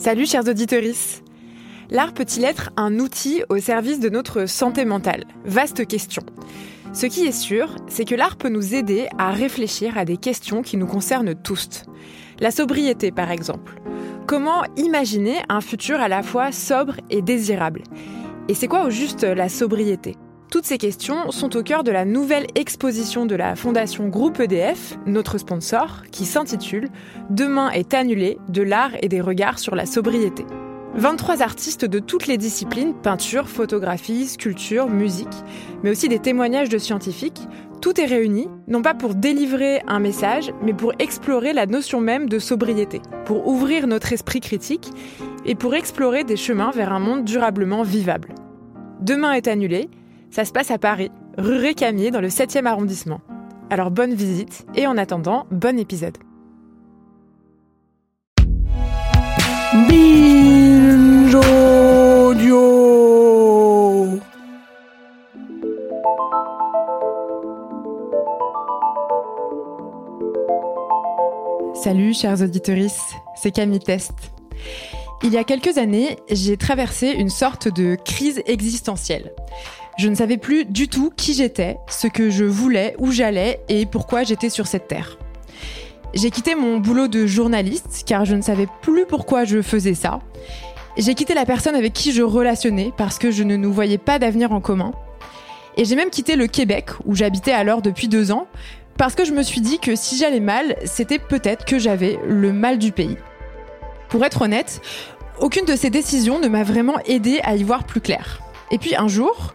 Salut chers auditeurs. L'art peut-il être un outil au service de notre santé mentale? Vaste question. Ce qui est sûr, c'est que l'art peut nous aider à réfléchir à des questions qui nous concernent tous. La sobriété par exemple. Comment imaginer un futur à la fois sobre et désirable? Et c'est quoi au juste la sobriété? Toutes ces questions sont au cœur de la nouvelle exposition de la Fondation Groupe EDF, notre sponsor, qui s'intitule Demain est annulé de l'art et des regards sur la sobriété. 23 artistes de toutes les disciplines, peinture, photographie, sculpture, musique, mais aussi des témoignages de scientifiques, tout est réuni, non pas pour délivrer un message, mais pour explorer la notion même de sobriété, pour ouvrir notre esprit critique et pour explorer des chemins vers un monde durablement vivable. Demain est annulé, ça se passe à Paris, rue Récamier, dans le 7e arrondissement. Alors bonne visite et en attendant, bon épisode. Salut chers auditeurs, c'est Camille Test. Il y a quelques années, j'ai traversé une sorte de crise existentielle. Je ne savais plus du tout qui j'étais, ce que je voulais, où j'allais et pourquoi j'étais sur cette terre. J'ai quitté mon boulot de journaliste car je ne savais plus pourquoi je faisais ça. J'ai quitté la personne avec qui je relationnais parce que je ne nous voyais pas d'avenir en commun. Et j'ai même quitté le Québec où j'habitais alors depuis deux ans parce que je me suis dit que si j'allais mal, c'était peut-être que j'avais le mal du pays. Pour être honnête, aucune de ces décisions ne m'a vraiment aidé à y voir plus clair. Et puis un jour,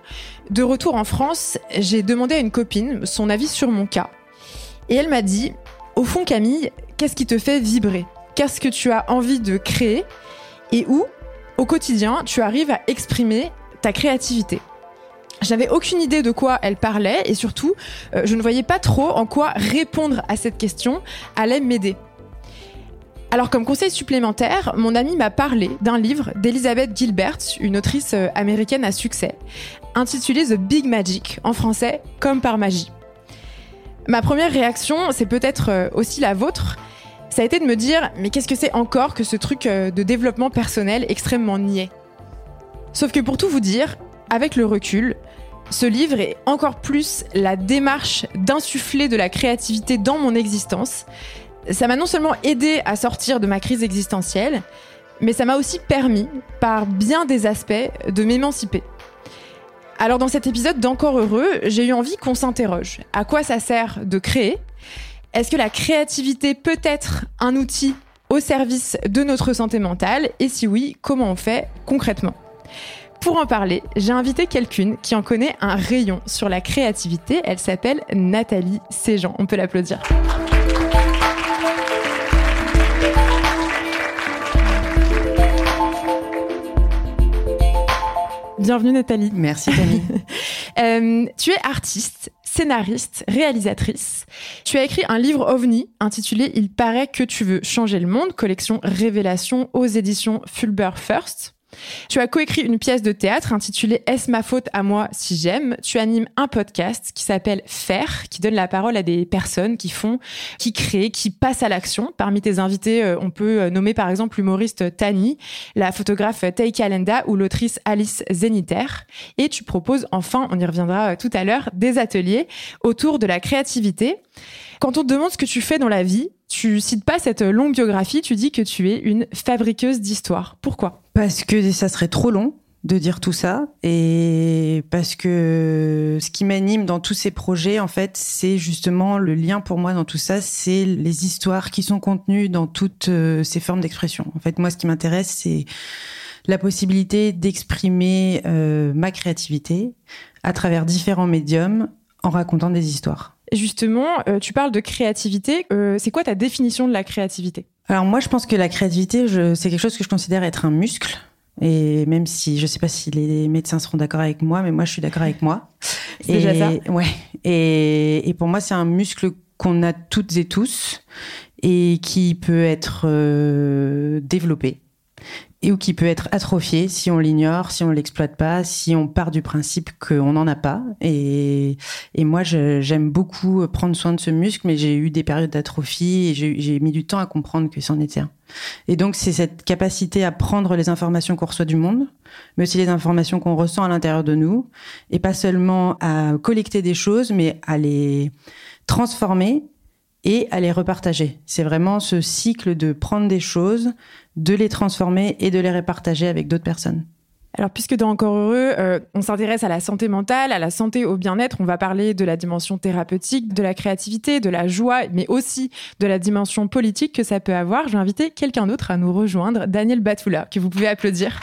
de retour en France, j'ai demandé à une copine son avis sur mon cas. Et elle m'a dit, au fond Camille, qu'est-ce qui te fait vibrer? Qu'est-ce que tu as envie de créer? Et où, au quotidien, tu arrives à exprimer ta créativité? J'avais aucune idée de quoi elle parlait et surtout, euh, je ne voyais pas trop en quoi répondre à cette question allait m'aider. Alors comme conseil supplémentaire, mon ami m'a parlé d'un livre d'Elizabeth Gilbert, une autrice euh, américaine à succès, intitulé The Big Magic, en français Comme par magie. Ma première réaction, c'est peut-être euh, aussi la vôtre, ça a été de me dire mais qu'est-ce que c'est encore que ce truc euh, de développement personnel extrêmement niais? Sauf que pour tout vous dire, avec le recul, ce livre est encore plus la démarche d'insuffler de la créativité dans mon existence ça m'a non seulement aidé à sortir de ma crise existentielle, mais ça m'a aussi permis, par bien des aspects, de m'émanciper. Alors dans cet épisode d'Encore heureux, j'ai eu envie qu'on s'interroge. À quoi ça sert de créer? Est-ce que la créativité peut être un outil au service de notre santé mentale? Et si oui, comment on fait concrètement? Pour en parler, j'ai invité quelqu'une qui en connaît un rayon sur la créativité. Elle s'appelle Nathalie Séjean. On peut l'applaudir. Bienvenue Nathalie. Merci Camille. Euh, tu es artiste, scénariste, réalisatrice. Tu as écrit un livre ovni intitulé Il paraît que tu veux changer le monde, collection Révélation aux éditions Fulber First. Tu as coécrit une pièce de théâtre intitulée Est-ce ma faute à moi si j'aime? Tu animes un podcast qui s'appelle Faire, qui donne la parole à des personnes qui font, qui créent, qui passent à l'action. Parmi tes invités, euh, on peut euh, nommer par exemple l'humoriste Tani, la photographe Tay Kalenda ou l'autrice Alice Zeniter. Et tu proposes enfin, on y reviendra euh, tout à l'heure, des ateliers autour de la créativité. Quand on te demande ce que tu fais dans la vie, tu cites pas cette longue biographie, tu dis que tu es une fabriqueuse d'histoire. Pourquoi? Parce que ça serait trop long de dire tout ça et parce que ce qui m'anime dans tous ces projets en fait c'est justement le lien pour moi dans tout ça c'est les histoires qui sont contenues dans toutes euh, ces formes d'expression. En fait moi ce qui m'intéresse c'est la possibilité d'exprimer euh, ma créativité à travers différents médiums en racontant des histoires Justement, euh, tu parles de créativité. Euh, c'est quoi ta définition de la créativité? Alors moi, je pense que la créativité, c'est quelque chose que je considère être un muscle. Et même si je sais pas si les médecins seront d'accord avec moi, mais moi je suis d'accord avec moi. C'est déjà ça. Ouais. Et, et pour moi, c'est un muscle qu'on a toutes et tous et qui peut être euh, développé. Et ou qui peut être atrophié si on l'ignore, si on l'exploite pas, si on part du principe qu'on n'en a pas. Et, et moi, j'aime beaucoup prendre soin de ce muscle, mais j'ai eu des périodes d'atrophie et j'ai mis du temps à comprendre que c'en était un. Et donc, c'est cette capacité à prendre les informations qu'on reçoit du monde, mais aussi les informations qu'on ressent à l'intérieur de nous, et pas seulement à collecter des choses, mais à les transformer et à les repartager. C'est vraiment ce cycle de prendre des choses, de les transformer et de les repartager avec d'autres personnes. Alors, puisque dans Encore Heureux, euh, on s'intéresse à la santé mentale, à la santé au bien-être, on va parler de la dimension thérapeutique, de la créativité, de la joie, mais aussi de la dimension politique que ça peut avoir. Je vais inviter quelqu'un d'autre à nous rejoindre, Daniel Batoula, que vous pouvez applaudir.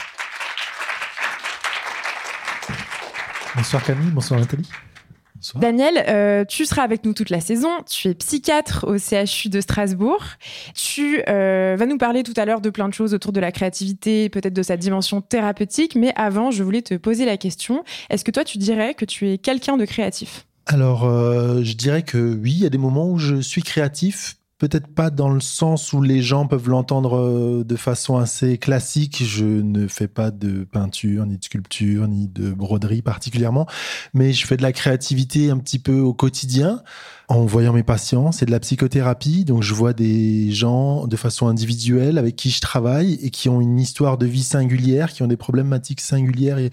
Bonsoir Camille, bonsoir Nathalie. Daniel, euh, tu seras avec nous toute la saison. Tu es psychiatre au CHU de Strasbourg. Tu euh, vas nous parler tout à l'heure de plein de choses autour de la créativité, peut-être de sa dimension thérapeutique. Mais avant, je voulais te poser la question. Est-ce que toi, tu dirais que tu es quelqu'un de créatif? Alors, euh, je dirais que oui, il y a des moments où je suis créatif, peut-être pas dans le sens où les gens peuvent l'entendre euh, de façon assez classique. Je ne fais pas de peinture, ni de sculpture, ni de broderie particulièrement, mais je fais de la créativité un petit peu au quotidien en voyant mes patients. C'est de la psychothérapie, donc je vois des gens de façon individuelle avec qui je travaille et qui ont une histoire de vie singulière, qui ont des problématiques singulières et,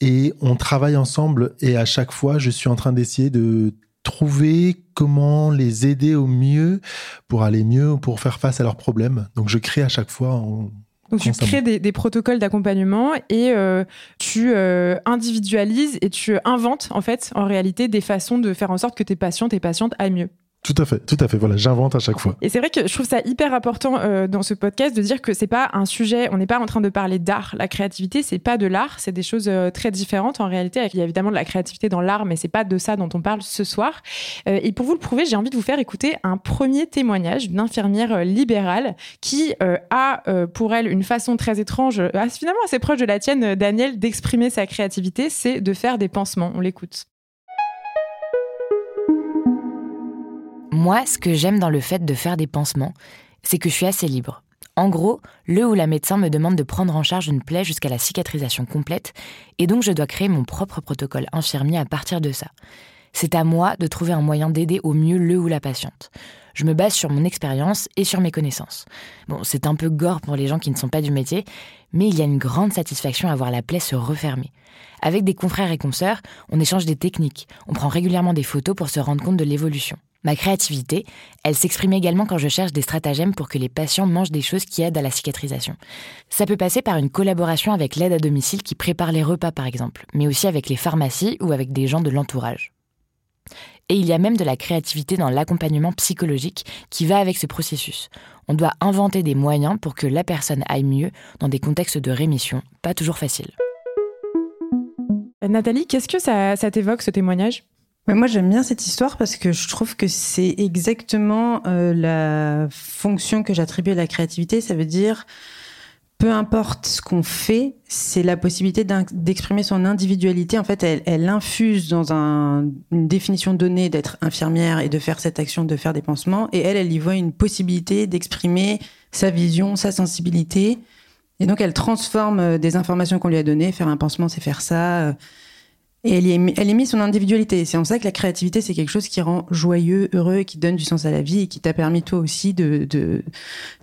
et on travaille ensemble et à chaque fois, je suis en train d'essayer de trouver comment les aider au mieux pour aller mieux ou pour faire face à leurs problèmes. Donc je crée à chaque fois en donc tu crées des, protocoles d'accompagnement et euh, tu euh, individualises et tu inventes en fait en réalité des façons de faire en sorte que tes patients, tes patientes aillent mieux. Tout à fait, tout à fait. Voilà, j'invente à chaque fois. Et c'est vrai que je trouve ça hyper important euh, dans ce podcast de dire que c'est pas un sujet, on n'est pas en train de parler d'art. La créativité, c'est pas de l'art, c'est des choses euh, très différentes en réalité. Il y a évidemment de la créativité dans l'art, mais c'est pas de ça dont on parle ce soir. Euh, et pour vous le prouver, j'ai envie de vous faire écouter un premier témoignage d'une infirmière libérale qui a pour elle une façon très étrange, finalement assez proche de la tienne, Daniel, d'exprimer sa créativité, c'est de faire des pansements. On l'écoute. Moi, ce que j'aime dans le fait de faire des pansements, c'est que je suis assez libre. En gros, le ou la médecin me demande de prendre en charge une plaie jusqu'à la cicatrisation complète, et donc je dois créer mon propre protocole infirmier à partir de ça. C'est à moi de trouver un moyen d'aider au mieux le ou la patiente. Je me base sur mon expérience et sur mes connaissances. Bon, c'est un peu gore pour les gens qui ne sont pas du métier, mais il y a une grande satisfaction à voir la plaie se refermer. Avec des confrères et consoeurs, on échange des techniques, on prend régulièrement des photos pour se rendre compte de l'évolution. Ma créativité, elle s'exprime également quand je cherche des stratagèmes pour que les patients mangent des choses qui aident à la cicatrisation. Ça peut passer par une collaboration avec l'aide à domicile qui prépare les repas par exemple, mais aussi avec les pharmacies ou avec des gens de l'entourage. Et il y a même de la créativité dans l'accompagnement psychologique qui va avec ce processus. On doit inventer des moyens pour que la personne aille mieux dans des contextes de rémission, pas toujours faciles. Nathalie, qu'est-ce que ça, ça t'évoque ce témoignage? Moi, j'aime bien cette histoire parce que je trouve que c'est exactement euh, la fonction que j'attribue à la créativité. Ça veut dire, peu importe ce qu'on fait, c'est la possibilité d'exprimer son individualité. En fait, elle, infuse dans une définition donnée d'être infirmière et de faire cette action de faire des pansements. Et elle, elle y voit une possibilité d'exprimer sa vision, sa sensibilité. Et donc, elle transforme euh, des informations qu'on lui a données. Faire un pansement, c'est faire ça. Et elle, est, elle émet son individualité. C'est en ça que la créativité, c'est quelque chose qui rend joyeux, heureux, qui donne du sens à la vie et qui t'a permis toi aussi de, de,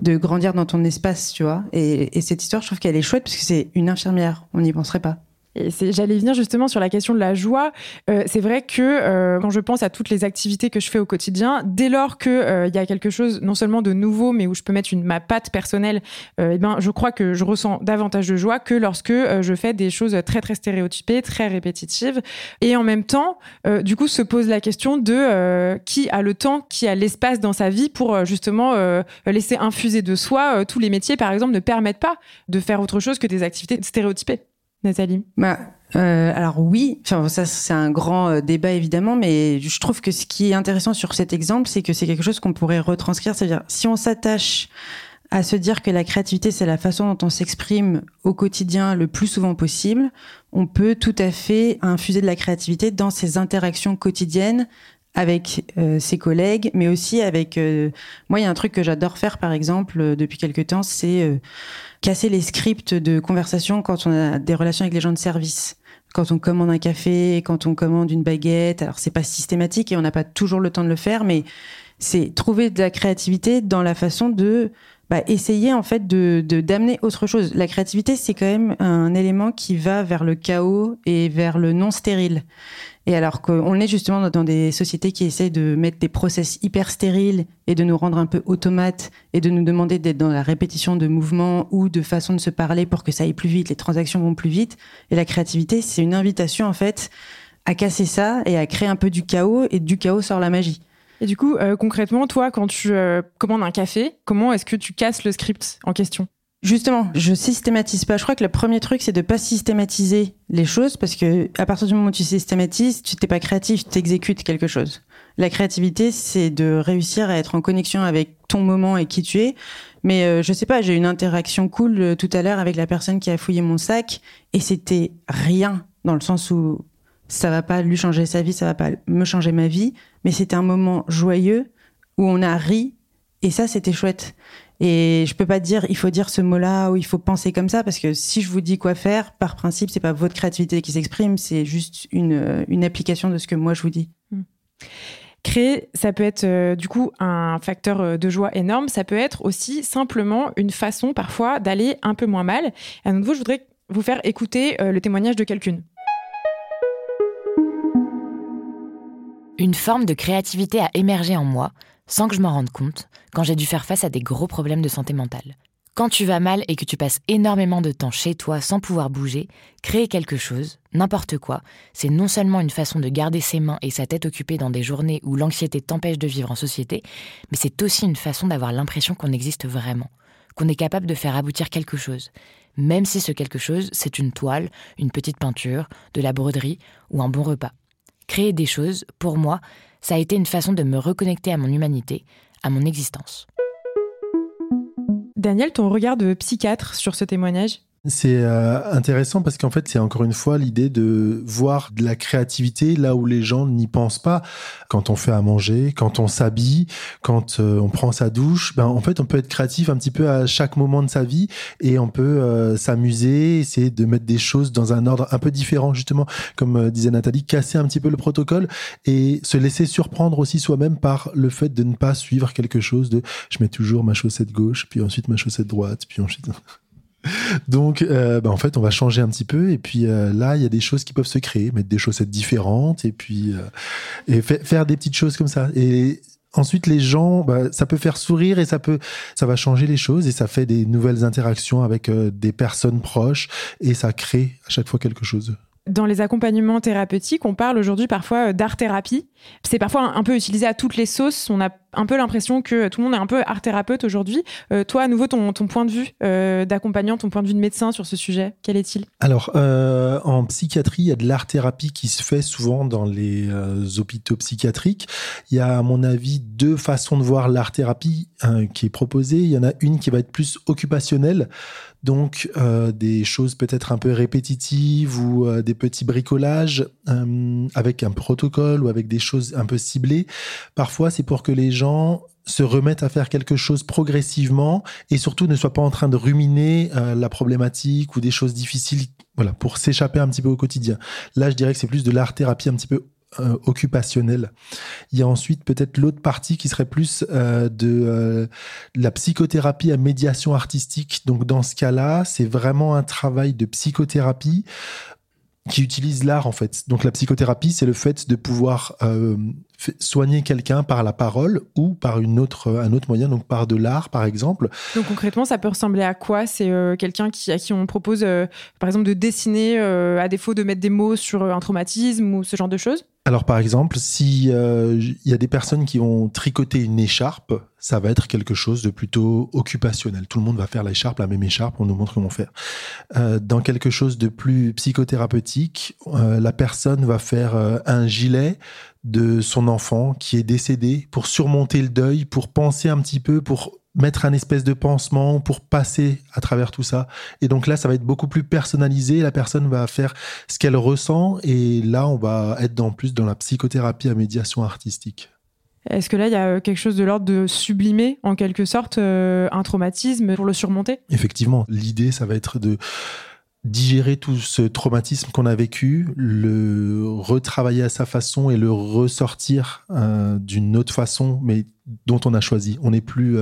de, grandir dans ton espace, tu vois. Et, et cette histoire, je trouve qu'elle est chouette parce que c'est une infirmière. On n'y penserait pas. J'allais venir justement sur la question de la joie. Euh, c'est vrai que euh, quand je pense à toutes les activités que je fais au quotidien, dès lors que euh, y a quelque chose non seulement de nouveau, mais où je peux mettre une, ma patte personnelle, eh ben je crois que je ressens davantage de joie que lorsque je fais des choses très très stéréotypées, très répétitives. Et en même temps, du coup, se pose la question de qui a le temps, qui a l'espace dans sa vie pour justement laisser infuser de soi. tous les métiers, par exemple, ne permettent pas de faire autre chose que des activités stéréotypées. Nathalie bah, euh, Alors oui, ça c'est un grand euh, débat évidemment, mais je trouve que ce qui est intéressant sur cet exemple, c'est que c'est quelque chose qu'on pourrait retranscrire. C'est-à-dire, si on s'attache à se dire que la créativité, c'est la façon dont on s'exprime au quotidien le plus souvent possible, on peut tout à fait infuser de la créativité dans ses interactions quotidiennes avec ses collègues, mais aussi avec. moi, il y a un truc que j'adore faire, par exemple, depuis quelques temps, c'est casser les scripts de conversation quand on a des relations avec les gens de service quand on commande un café, quand on commande une baguette. Alors c'est pas systématique et on n'a pas toujours le temps de le faire, mais c'est trouver de la créativité dans la façon de bah, essayer en fait de d'amener autre chose. La créativité, c'est quand même un élément qui va vers le chaos et vers le non stérile. Et alors qu'on est justement dans des sociétés qui essayent de mettre des process hyper stériles et de nous rendre un peu automates et de nous demander d'être dans la répétition de mouvements ou de façon de se parler pour que ça aille plus vite, les transactions vont plus vite. Et la créativité, c'est une invitation en fait à casser ça et à créer un peu du chaos et du chaos sort la magie. Et du coup, euh, concrètement, toi, quand tu euh, commandes un café, comment est-ce que tu casses le script en question? Justement, je systématise pas. Je crois que le premier truc, c'est de pas systématiser les choses parce que à partir du moment où tu systématises, tu t'es pas créatif, tu exécutes quelque chose. La créativité, c'est de réussir à être en connexion avec ton moment et qui tu es. Mais euh, je sais pas, j'ai eu une interaction cool tout à l'heure avec la personne qui a fouillé mon sac et c'était rien dans le sens où ça va pas lui changer sa vie, ça va pas me changer ma vie, mais c'était un moment joyeux où on a ri et ça c'était chouette. Et je peux pas dire il faut dire ce mot-là ou il faut penser comme ça parce que si je vous dis quoi faire, par principe c'est pas votre créativité qui s'exprime, c'est juste une, une application de ce que moi je vous dis. Hmm. Créer, ça peut être euh, du coup un facteur euh, de joie énorme. Ça peut être aussi simplement une façon parfois d'aller un peu moins mal. À nouveau, je voudrais vous faire écouter euh, le témoignage de quelqu'une. Une forme de créativité a émergé en moi, sans que je m'en rende compte, quand j'ai dû faire face à des gros problèmes de santé mentale. Quand tu vas mal et que tu passes énormément de temps chez toi sans pouvoir bouger, créer quelque chose, n'importe quoi, c'est non seulement une façon de garder ses mains et sa tête occupées dans des journées où l'anxiété t'empêche de vivre en société, mais c'est aussi une façon d'avoir l'impression qu'on existe vraiment, qu'on est capable de faire aboutir quelque chose, même si ce quelque chose, c'est une toile, une petite peinture, de la broderie ou un bon repas. Créer des choses, pour moi, ça a été une façon de me reconnecter à mon humanité, à mon existence. Daniel, ton regard de psychiatre sur ce témoignage? C'est euh, intéressant parce qu'en fait, c'est encore une fois l'idée de voir de la créativité là où les gens n'y pensent pas. Quand on fait à manger, quand on s'habille, quand euh, on prend sa douche, ben en fait, on peut être créatif un petit peu à chaque moment de sa vie et on peut euh, s'amuser, essayer de mettre des choses dans un ordre un peu différent, justement, comme disait Nathalie, casser un petit peu le protocole et se laisser surprendre aussi soi-même par le fait de ne pas suivre quelque chose de je mets toujours ma chaussette gauche, puis ensuite ma chaussette droite, puis ensuite Donc, euh, bah, en fait, on va changer un petit peu. Et puis euh, là, il y a des choses qui peuvent se créer, mettre des chaussettes différentes et puis euh, et faire des petites choses comme ça. Et ensuite, les gens, bah, ça peut faire sourire et ça peut, ça va changer les choses et ça fait des nouvelles interactions avec des personnes proches et ça crée à chaque fois quelque chose. Dans les accompagnements thérapeutiques, on parle aujourd'hui parfois d'art-thérapie. C'est parfois un peu utilisé à toutes les sauces. On a un peu l'impression que tout le monde est un peu art-thérapeute aujourd'hui. Euh, toi, à nouveau, ton, point de vue euh, d'accompagnant, ton point de vue de médecin sur ce sujet, quel est-il? Alors, euh, en psychiatrie, il y a de l'art-thérapie qui se fait souvent dans les hôpitaux psychiatriques. Il y a, à mon avis, deux façons de voir l'art-thérapie qui est proposée. Il y en a une qui va être plus occupationnelle, donc des choses peut-être un peu répétitives ou des petits bricolages avec un protocole ou avec des choses un peu ciblées. Parfois, c'est pour que les gens se remettent à faire quelque chose progressivement et surtout ne soient pas en train de ruminer euh, la problématique ou des choses difficiles voilà pour s'échapper un petit peu au quotidien. Là, je dirais que c'est plus de l'art thérapie un petit peu euh. Il y a ensuite peut-être l'autre partie qui serait plus euh, de la psychothérapie à médiation artistique. Donc dans ce cas-là, c'est vraiment un travail de psychothérapie qui utilise l'art en fait. Donc la psychothérapie, c'est le fait de pouvoir euh, soigner quelqu'un par la parole ou par une autre, un autre moyen, donc par de l'art par exemple. Donc concrètement, ça peut ressembler à quoi? C'est euh, quelqu'un qui, à qui on propose euh, par exemple de dessiner à défaut de mettre des mots sur un traumatisme ou ce genre de choses? Alors par exemple, si il y a des personnes qui ont tricoté une écharpe, ça va être quelque chose de plutôt occupationnel. Tout le monde va faire l'écharpe, la même écharpe, on nous montre comment faire. Euh, dans quelque chose de plus psychothérapeutique, euh, la personne va faire euh, un gilet de son enfant qui est décédé pour surmonter le deuil, pour penser un petit peu, pour mettre un espèce de pansement pour passer à travers tout ça. Et donc là, ça va être beaucoup plus personnalisé. La personne va faire ce qu'elle ressent. Et là, on va être dans plus dans la psychothérapie à médiation artistique. Est-ce que là, il y a euh, quelque chose de l'ordre de sublimer, en quelque sorte, euh, un traumatisme pour le surmonter? Effectivement, l'idée, ça va être de digérer tout ce traumatisme qu'on a vécu, le retravailler à sa façon et le ressortir euh, d'une autre façon, mais dont on a choisi. On n'est plus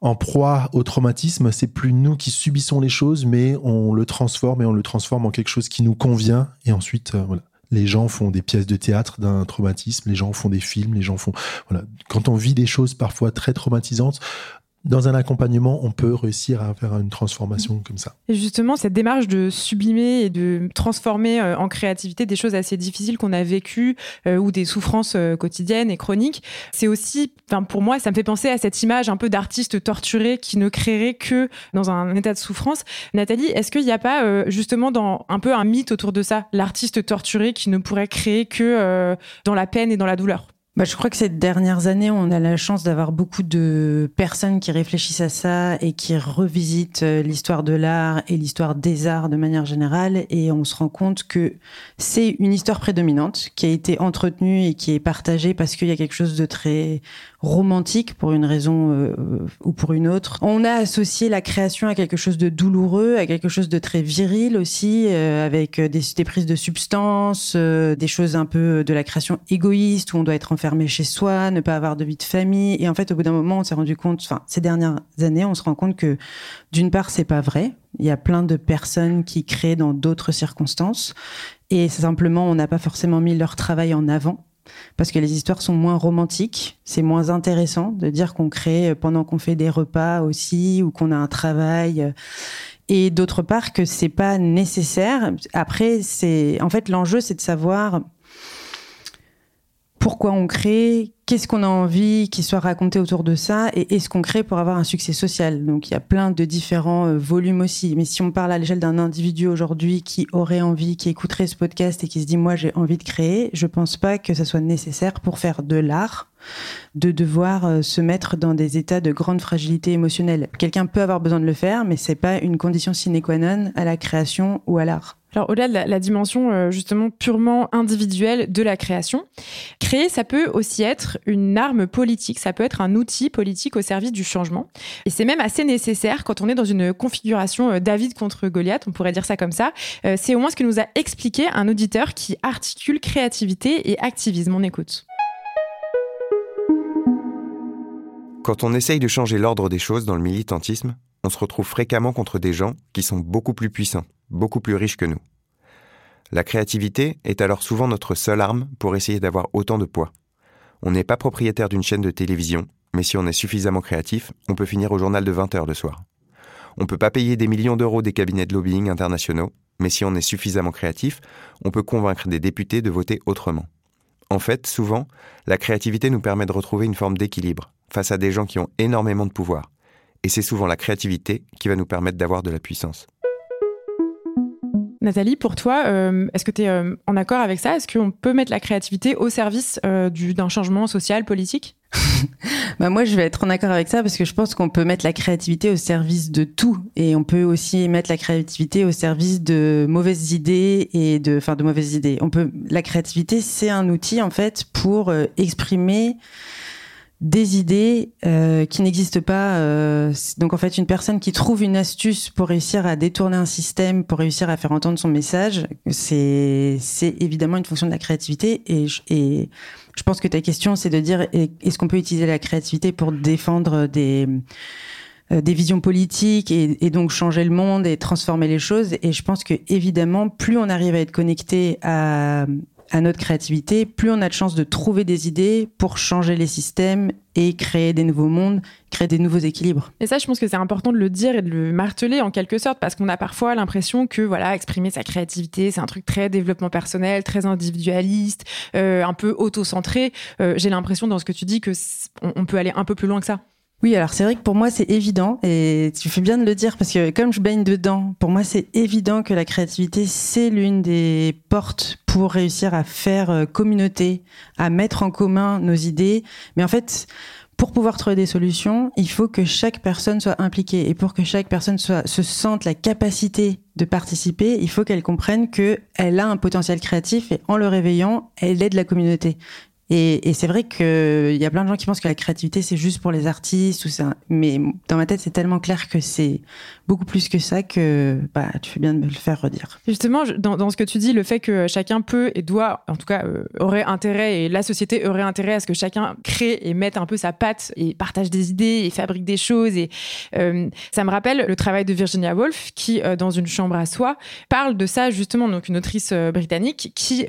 en proie au traumatisme, c'est plus nous qui subissons les choses, mais on le transforme et on le transforme en quelque chose qui nous convient. Et ensuite, voilà, les gens font des pièces de théâtre d'un traumatisme, les gens font des films, les gens font voilà. Quand on vit des choses parfois très traumatisantes, dans un accompagnement, on peut réussir à faire une transformation comme ça. Et justement, cette démarche de sublimer et de transformer euh, en créativité des choses assez difficiles qu'on a vécues euh, ou des souffrances euh, quotidiennes et chroniques, c'est aussi, pour moi, ça me fait penser à cette image un peu d'artiste torturé qui ne créerait que dans un état de souffrance. Nathalie, est-ce qu'il n'y a pas justement dans un peu un mythe autour de ça, l'artiste torturé qui ne pourrait créer que dans la peine et dans la douleur? Bah, je crois que ces dernières années, on a la chance d'avoir beaucoup de personnes qui réfléchissent à ça et qui revisitent euh, l'histoire de l'art et l'histoire des arts de manière générale. Et on se rend compte que c'est une histoire prédominante qui a été entretenue et qui est partagée parce qu'il y a quelque chose de très romantique pour une raison euh, ou pour une autre. On a associé la création à quelque chose de douloureux, à quelque chose de très viril aussi, euh, avec des, prises de substances, des choses un peu de la création égoïste où on doit être enfermé chez soi, ne pas avoir de vie de famille. Et en fait, au bout d'un moment, on s'est rendu compte, enfin, ces dernières années, on se rend compte que d'une part, c'est pas vrai. Il y a plein de personnes qui créent dans d'autres circonstances. Et simplement, on n'a pas forcément mis leur travail en avant parce que les histoires sont moins romantiques. C'est moins intéressant de dire qu'on crée pendant qu'on fait des repas aussi ou qu'on a un travail. Et d'autre part que c'est pas nécessaire. Après, c'est en fait l'enjeu, c'est de savoir pourquoi on crée, qu'est-ce qu'on a envie qu'il soit raconté autour de ça, et est-ce qu'on crée pour avoir un succès social. Donc il y a plein de différents euh, volumes aussi. Mais si on parle à l'échelle d'un individu aujourd'hui qui aurait envie, qui écouterait ce podcast et qui se dit moi j'ai envie de créer, je pense pas que ça soit nécessaire pour faire de l'art de devoir euh, se mettre dans des états de grande fragilité émotionnelle. Quelqu'un peut avoir besoin de le faire, mais c'est pas une condition sine qua non à la création ou à l'art. Alors au-delà de la, dimension euh, justement purement individuelle de la création, créer ça peut aussi être une arme politique, ça peut être un outil politique au service du changement. Et c'est même assez nécessaire quand on est dans une configuration euh, David contre Goliath, on pourrait dire ça comme ça. C'est au moins ce que nous a expliqué un auditeur qui articule créativité et activisme. On écoute. Quand on essaye de changer l'ordre des choses dans le militantisme, on se retrouve fréquemment contre des gens qui sont beaucoup plus puissants beaucoup plus riches que nous. La créativité est alors souvent notre seule arme pour essayer d'avoir autant de poids. On n'est pas propriétaire d'une chaîne de télévision, mais si on est suffisamment créatif, on peut finir au journal de 20 heures le soir. On ne peut pas payer des millions d'euros des cabinets de lobbying internationaux, mais si on est suffisamment créatif, on peut convaincre des députés de voter autrement. En fait, souvent, la créativité nous permet de retrouver une forme d'équilibre face à des gens qui ont énormément de pouvoir. Et c'est souvent la créativité qui va nous permettre d'avoir de la puissance. Nathalie, pour toi, euh, est-ce que tu es euh, en accord avec ça? Est-ce qu'on peut mettre la créativité au service euh, d'un changement social, politique? Bah moi, je vais être en accord avec ça parce que je pense qu'on peut mettre la créativité au service de tout et on peut aussi mettre la créativité au service de mauvaises idées et de, enfin, de mauvaises idées. On peut, la créativité, c'est un outil en fait pour exprimer des idées euh, qui n'existent pas. Euh, donc en fait, une personne qui trouve une astuce pour réussir à détourner un système, pour réussir à faire entendre son message, c'est c'est évidemment une fonction de la créativité. Et je, et je pense que ta question, c'est de dire est-ce qu'on peut utiliser la créativité pour défendre des euh, des visions politiques et, et, donc changer le monde et transformer les choses? Et je pense que évidemment, plus on arrive à être connecté à à notre créativité, plus on a de chances de trouver des idées pour changer les systèmes et créer des nouveaux mondes, créer des nouveaux équilibres. Et ça, je pense que c'est important de le dire et de le marteler en quelque sorte, parce qu'on a parfois l'impression que voilà, exprimer sa créativité, c'est un truc très développement personnel, très individualiste, euh, un peu auto-centré. Euh, j'ai l'impression dans ce que tu dis que on peut aller un peu plus loin que ça. Oui, alors c'est vrai que pour moi c'est évident et tu fais bien de le dire parce que comme je baigne dedans, pour moi c'est évident que la créativité c'est l'une des portes réussir à faire euh, communauté, à mettre en commun nos idées. Mais en fait, pour pouvoir trouver des solutions, il faut que chaque personne soit impliquée. Et pour que chaque personne soit, se sente la capacité de participer, il faut qu'elle comprenne qu'elle a un potentiel créatif et en le réveillant, elle aide la communauté. Et, et c'est vrai qu'il y a plein de gens qui pensent que la créativité, c'est juste pour les artistes. Ou ça. Mais dans ma tête, c'est tellement clair que c'est beaucoup plus que ça que bah, tu fais bien de me le faire redire. Justement, dans, ce que tu dis, le fait que chacun peut et doit, en tout cas, euh, aurait intérêt, et la société aurait intérêt à ce que chacun crée et mette un peu sa patte et partage des idées et fabrique des choses. Et euh, ça me rappelle le travail de Virginia Woolf, qui, euh, dans une chambre à soi, parle de ça justement, donc une autrice britannique, qui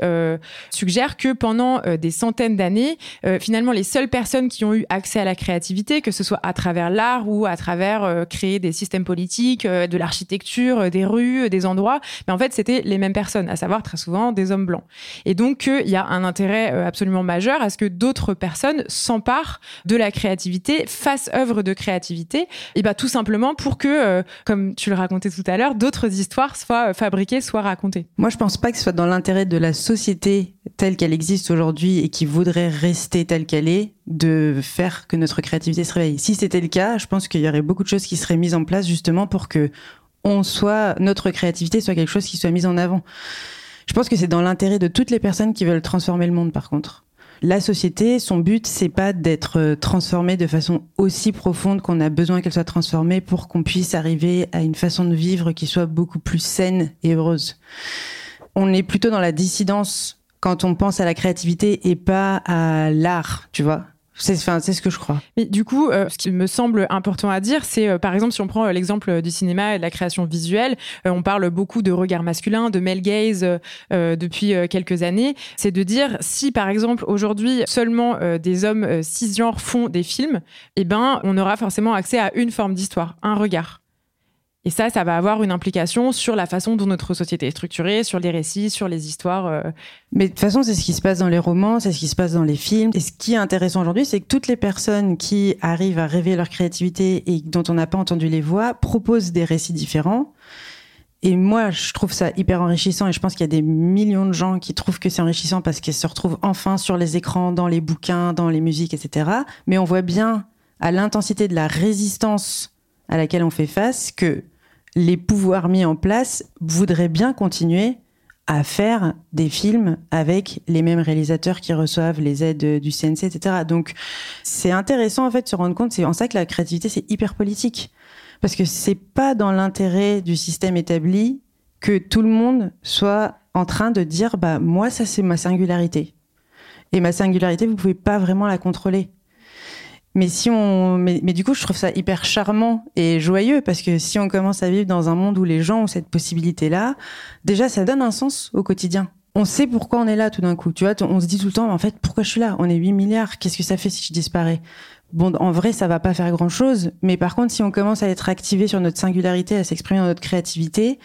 suggère que pendant des centaines d'années, finalement, les seules personnes qui ont eu accès à la créativité, que ce soit à travers l'art ou à travers créer des systèmes politiques, euh, de l'architecture, euh, des rues, euh, des endroits, mais en fait, c'était les mêmes personnes, à savoir très souvent des hommes blancs. Et donc, il y a un intérêt absolument majeur à ce que d'autres personnes s'emparent de la créativité, fassent œuvre de créativité, et bah tout simplement pour que, comme tu le racontais tout à l'heure, d'autres histoires soient fabriquées, soient racontées. Moi, je pense pas que ce soit dans l'intérêt de la société telle qu'elle existe aujourd'hui et qui voudrait rester telle qu'elle est, de faire que notre créativité se réveille. Si c'était le cas, je pense qu'il y aurait beaucoup de choses qui seraient mises en place justement pour que notre créativité soit quelque chose qui soit mise en avant. Je pense que c'est dans l'intérêt de toutes les personnes qui veulent transformer le monde, par contre. La société, son but, c'est pas d'être euh, transformée de façon aussi profonde qu'on a besoin qu'elle soit transformée pour qu'on puisse arriver à une façon de vivre qui soit beaucoup plus saine et heureuse. On est plutôt dans la dissidence quand on pense à la créativité et pas à l'art, tu vois. C'est ce que je crois. Du coup, euh, ce qui me semble important à dire, c'est euh, par exemple si on prend euh, l'exemple du cinéma et de la création visuelle, on parle beaucoup de regard masculin, de male gaze depuis quelques années. C'est de dire si par exemple aujourd'hui seulement des hommes cisgenres font des films, eh ben on aura forcément accès à une forme d'histoire, un regard. Et ça, ça va avoir une implication sur la façon dont notre société est structurée, sur les récits, sur les histoires. euh. Mais de toute façon, c'est ce qui se passe dans les romans, c'est ce qui se passe dans les films. Et ce qui est intéressant aujourd'hui, c'est que toutes les personnes qui arrivent à rêver leur créativité et dont on n'a pas entendu les voix proposent des récits différents. Et moi, je trouve ça hyper enrichissant et je pense qu'il y a des millions de gens qui trouvent que c'est enrichissant parce qu'ils se retrouvent enfin sur les écrans, dans les bouquins, dans les musiques, etc. Mais on voit bien à l'intensité de la résistance à laquelle on fait face que les pouvoirs mis en place voudraient bien continuer à faire des films avec les mêmes réalisateurs qui reçoivent les aides du CNC, etc. Donc, c'est intéressant en fait de se rendre compte. C'est en ça que la créativité c'est hyper politique parce que c'est pas dans l'intérêt du système établi que tout le monde soit en train de dire bah moi ça c'est ma singularité et ma singularité vous pouvez pas vraiment la contrôler. Mais si on, mais, mais du coup, je trouve ça hyper charmant et joyeux parce que si on commence à vivre dans un monde où les gens ont cette possibilité-là, déjà, ça donne un sens au quotidien. On sait pourquoi on est là tout d'un coup. Tu vois, on se dit tout le temps, en fait, pourquoi je suis là? On est 8 milliards. Qu'est-ce que ça fait si je disparais? Bon, en vrai, ça va pas faire grand chose. Mais par contre, si on commence à être activé sur notre singularité, à s'exprimer dans notre créativité,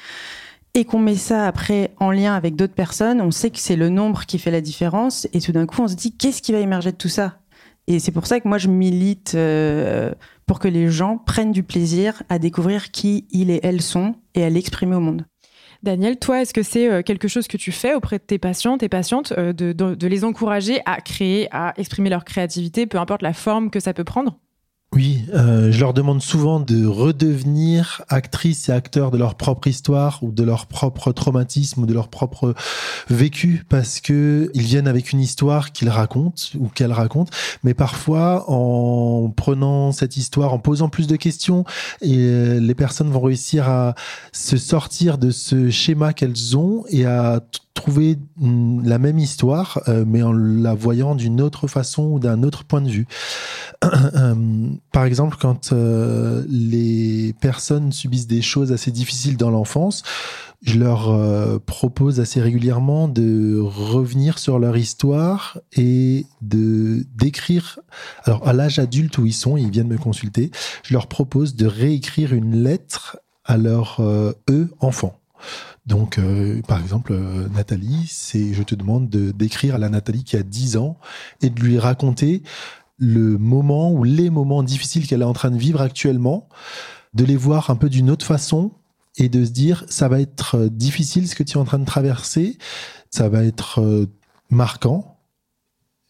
et qu'on met ça après en lien avec d'autres personnes, on sait que c'est le nombre qui fait la différence. Et tout d'un coup, on se dit, qu'est-ce qui va émerger de tout ça? Et c'est pour ça que moi, je milite euh, pour que les gens prennent du plaisir à découvrir qui ils et elles sont et à l'exprimer au monde. Daniel, toi, est-ce que c'est euh, quelque chose que tu fais auprès de tes patients, tes patientes, euh, de, les encourager à créer, à exprimer leur créativité, peu importe la forme que ça peut prendre? Oui, euh, je leur demande souvent de redevenir actrices et acteurs de leur propre histoire ou de leur propre traumatisme ou de leur propre vécu parce que ils viennent avec une histoire qu'ils racontent ou qu'elles racontent, mais parfois en prenant cette histoire, en posant plus de questions, et euh, les personnes vont réussir à se sortir de ce schéma qu'elles ont et à trouver mm, la même histoire, euh, mais en la voyant d'une autre façon ou d'un autre point de vue. Euh, Par exemple, quand euh, les personnes subissent des choses assez difficiles dans l'enfance, je leur propose assez régulièrement de revenir sur leur histoire et de d'écrire. Alors à l'âge adulte où ils sont, ils viennent me consulter, je leur propose de réécrire une lettre à leur eux enfant. Donc, euh, par exemple, euh, Nathalie, c'est, je te demande de d'écrire à la Nathalie qui a 10 ans et de lui raconter le moment ou les moments difficiles qu'elle est en train de vivre actuellement, de les voir un peu d'une autre façon et de se dire, ça va être euh, difficile ce que tu es en train de traverser, ça va être euh, marquant,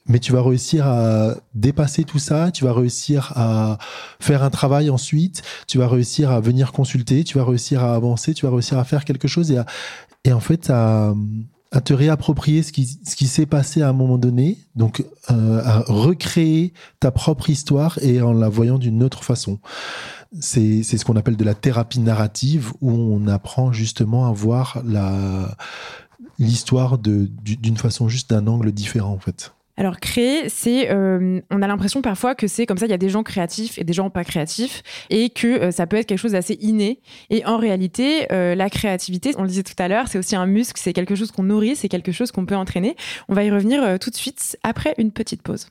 mais tu vas réussir à dépasser tout ça, tu vas réussir à faire un travail ensuite, tu vas réussir à venir consulter, tu vas réussir à avancer, tu vas réussir à faire quelque chose et, et en fait à, à te réapproprier ce qui, ce qui s'est passé à un moment donné, donc euh, à recréer ta propre histoire et en la voyant d'une autre façon. C'est ce qu'on appelle de la thérapie narrative où on apprend justement à voir l'histoire d'une façon juste d'un angle différent en fait. Alors créer, c'est, euh, on a l'impression parfois que c'est comme ça, il y a des gens créatifs et des gens pas créatifs, et que euh, ça peut être quelque chose d'assez inné. Et en réalité, euh, la créativité, on le disait tout à l'heure, c'est aussi un muscle, c'est quelque chose qu'on nourrit, c'est quelque chose qu'on peut entraîner. On va y revenir tout de suite après une petite pause.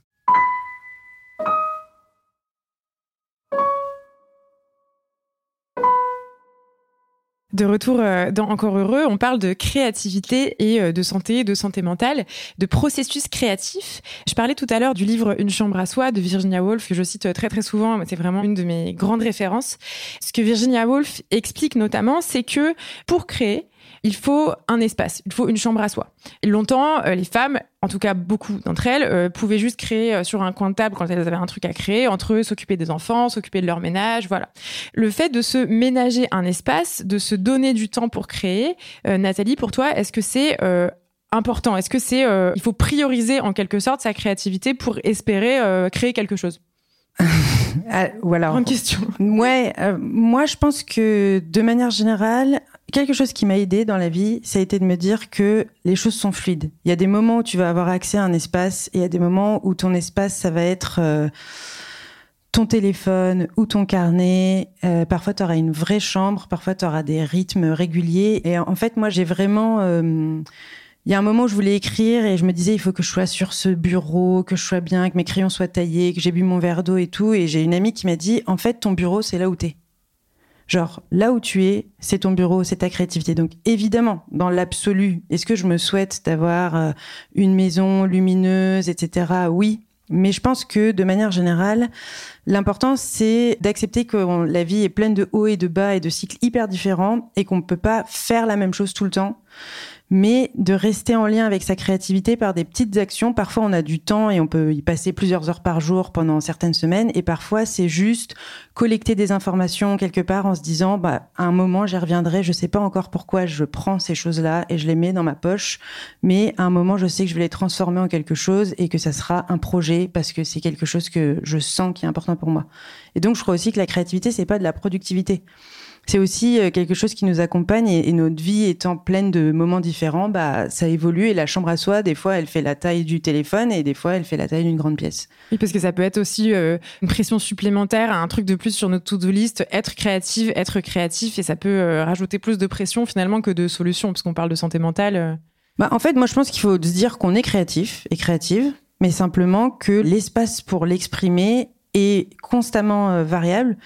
De retour euh, dans Encore Heureux, on parle de créativité et euh, de santé, de santé mentale, de processus créatif. Je parlais tout à l'heure du livre Une chambre à soi de Virginia Woolf, que je cite très très souvent, c'est vraiment une de mes grandes références. Ce que Virginia Woolf explique notamment, c'est que pour créer, il faut un espace, il faut une chambre à soi. Et longtemps, euh, les femmes, en tout cas beaucoup d'entre elles, euh, pouvaient juste créer euh, sur un coin de table quand elles avaient un truc à créer, entre eux, s'occuper des enfants, s'occuper de leur ménage, voilà. Le fait de se ménager un espace, de se donner du temps pour créer, Nathalie, pour toi, est-ce que c'est important? Est-ce que c'est il faut prioriser en quelque sorte sa créativité pour espérer créer quelque chose? Ah, ou alors, Grande question. Ouais, moi je pense que de manière générale, quelque chose qui m'a aidé dans la vie, ça a été de me dire que les choses sont fluides. Il y a des moments où tu vas avoir accès à un espace et il y a des moments où ton espace, ça va être euh, ton téléphone ou ton carnet. Euh, parfois, tu auras une vraie chambre, parfois, tu auras des rythmes réguliers. Et en fait, moi, j'ai vraiment... Euh, il y a un moment où je voulais écrire et je me disais il faut que je sois sur ce bureau, que je sois bien, que mes crayons soient taillés, que j'ai bu mon verre d'eau et tout. Et j'ai une amie qui m'a dit en fait ton bureau c'est là où t'es. Genre, là où tu es, c'est ton bureau, c'est ta créativité. Donc, évidemment, dans l'absolu, est-ce que je me souhaite d'avoir euh, une maison lumineuse, etc. Oui. Mais je pense que, de manière générale, l'important, c'est d'accepter que la vie est pleine de hauts et de bas et de cycles hyper différents et qu'on ne peut pas faire la même chose tout le temps mais de rester en lien avec sa créativité par des petites actions. Parfois, on a du temps et on peut y passer plusieurs heures par jour pendant certaines semaines. Et parfois, c'est juste collecter des informations quelque part en se disant, bah, à un moment, j'y reviendrai. Je sais pas encore pourquoi je prends ces choses-là et je les mets dans ma poche. Mais à un moment, je sais que je vais les transformer en quelque chose et que ça sera un projet parce que c'est quelque chose que je sens qui est important pour moi. Et donc, je crois aussi que la créativité, c'est pas de la productivité c'est aussi euh, quelque chose qui nous accompagne et, notre vie étant pleine de moments différents, bah, ça évolue et la chambre à soi, des fois, elle fait la taille du téléphone et des fois, elle fait la taille d'une grande pièce. Oui, parce que ça peut être aussi euh, une pression supplémentaire, un truc de plus sur notre to-do list, être créative, être créatif et ça peut euh, rajouter plus de pression finalement que de solutions, parce qu'on parle de santé mentale. Bah, en fait, moi, je pense qu'il faut se dire qu'on est créatif et créative, mais simplement que l'espace pour l'exprimer est constamment variable.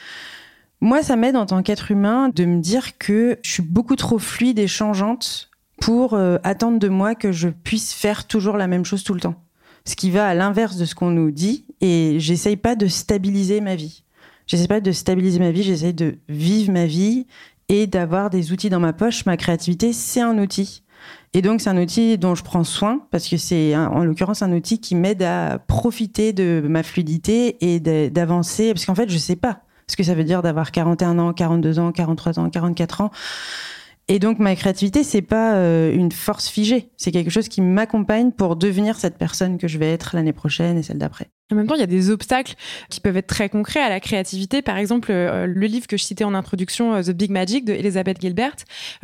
Moi, ça m'aide en tant qu'être humain de me dire que je suis beaucoup trop fluide et changeante pour euh, attendre de moi que je puisse faire toujours la même chose tout le temps. Ce qui va à l'inverse de ce qu'on nous dit et j'essaye pas de stabiliser ma vie. J'essaye pas de stabiliser ma vie, j'essaye de vivre ma vie et d'avoir des outils dans ma poche. Ma créativité, c'est un outil. Et donc, c'est un outil dont je prends soin parce que c'est, en l'occurrence, un outil qui m'aide à profiter de ma fluidité et d'avancer. Parce qu'en fait, je sais pas ce que ça veut dire d'avoir 41 ans, 42 ans, 43 ans, 44 ans. Et donc ma créativité, c'est pas euh, une force figée, c'est quelque chose qui m'accompagne pour devenir cette personne que je vais être l'année prochaine et celle d'après. En même temps, il y a des obstacles qui peuvent être très concrets à la créativité. Par exemple, euh, le livre que je citais en introduction, euh, The Big Magic de Elizabeth Gilbert.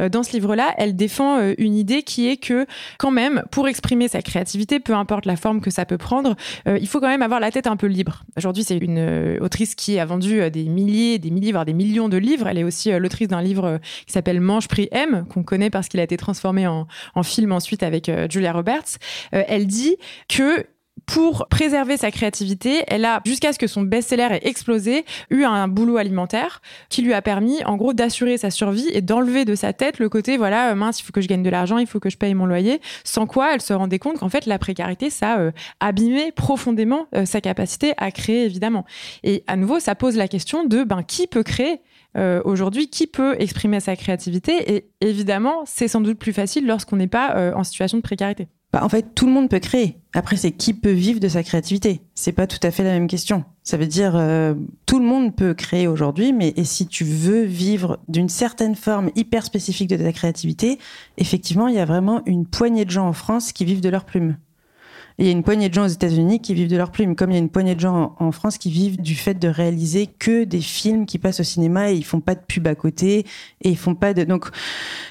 Euh, dans ce livre-là, elle défend une idée qui est que, quand même, pour exprimer sa créativité, peu importe la forme que ça peut prendre, il faut quand même avoir la tête un peu libre. Aujourd'hui, c'est une autrice qui a vendu des milliers, des milliers, voire des millions de livres. Elle est aussi l'autrice d'un livre qui s'appelle Mange, Prix M, qu'on connaît parce qu'il a été transformé en, en film ensuite avec Julia Roberts. elle dit que pour préserver sa créativité, elle a, jusqu'à ce que son best-seller ait explosé, eu un boulot alimentaire qui lui a permis, en gros, d'assurer sa survie et d'enlever de sa tête le côté, voilà, euh, mince, il faut que je gagne de l'argent, il faut que je paye mon loyer. Sans quoi, elle se rendait compte qu'en fait, la précarité, ça euh, abîmait profondément euh, sa capacité à créer, évidemment. Et à nouveau, ça pose la question de, ben, qui peut créer aujourd'hui, qui peut exprimer sa créativité? Et évidemment, c'est sans doute plus facile lorsqu'on n'est pas en situation de précarité. Bah, en fait, tout le monde peut créer. Après, c'est qui peut vivre de sa créativité. C'est pas tout à fait la même question. Ça veut dire euh, tout le monde peut créer aujourd'hui, mais et si tu veux vivre d'une certaine forme hyper spécifique de ta créativité, effectivement, il y a vraiment une poignée de gens en France qui vivent de leur plume il y a une poignée de gens aux États-Unis qui vivent de leur plume, comme il y a une poignée de gens en, France qui vivent du fait de réaliser que des films qui passent au cinéma et ils font pas de pub à côté et ils font pas de. Donc,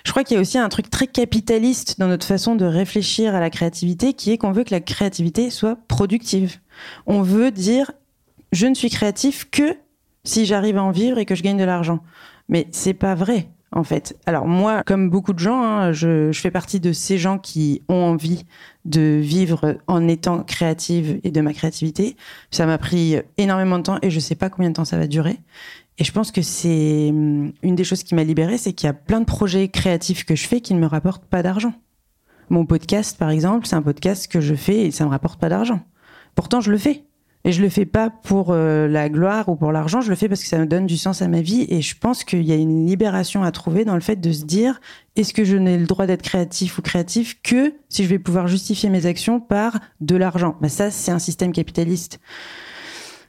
je crois qu'il y a aussi un truc très capitaliste dans notre façon de réfléchir à la créativité, qui est qu'on veut que la créativité soit productive. On veut dire, je ne suis créatif que si j'arrive à en vivre et que je gagne de l'argent. Mais c'est pas vrai en fait. Alors moi, comme beaucoup de gens, hein, je, fais partie de ces gens qui ont envie de vivre en étant créative et de ma créativité. Ça m'a pris énormément de temps et je sais pas combien de temps ça va durer. Et je pense que c'est hum, une des choses qui m'a libérée, c'est qu'il y a plein de projets créatifs que je fais qui ne me rapportent pas d'argent. Mon podcast, par exemple, c'est un podcast que je fais et ça me rapporte pas d'argent. Pourtant, je le fais. Et je le fais pas pour euh, la gloire ou pour l'argent, je le fais parce que ça me donne du sens à ma vie. Et je pense qu'il y a une libération à trouver dans le fait de se dire est-ce que je n'ai le droit d'être créatif ou créatif que si je vais pouvoir justifier mes actions par de l'argent? Bah Ça, c'est un système capitaliste.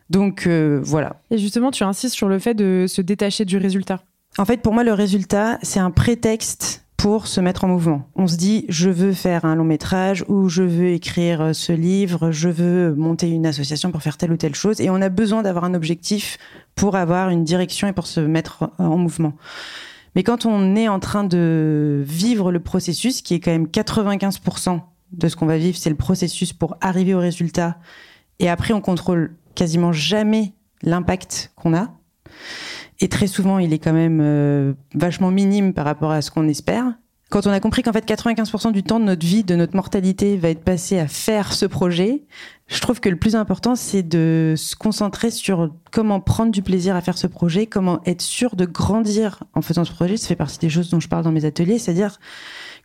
Donc euh, voilà. Et justement, tu insistes sur le fait de se détacher du résultat. En fait, pour moi, le résultat, c'est un prétexte pour se mettre en mouvement. On se dit, je veux faire un long métrage ou je veux écrire euh, ce livre, je veux monter une association pour faire telle ou telle chose. Et on a besoin d'avoir un objectif pour avoir une direction et pour se mettre en mouvement. Mais quand on est en train de vivre le processus, qui est quand même 95% de ce qu'on va vivre, c'est le processus pour arriver au résultat. Et après, on contrôle quasiment jamais l'impact qu'on a. Et très souvent, il est quand même euh, vachement minime par rapport à ce qu'on espère. Quand on a compris qu'en fait 95% du temps de notre vie, de notre mortalité, va être passé à faire ce projet, je trouve que le plus important, c'est de se concentrer sur comment prendre du plaisir à faire ce projet, comment être sûr de grandir en faisant ce projet. Ça fait partie des choses dont je parle dans mes ateliers, c'est-à-dire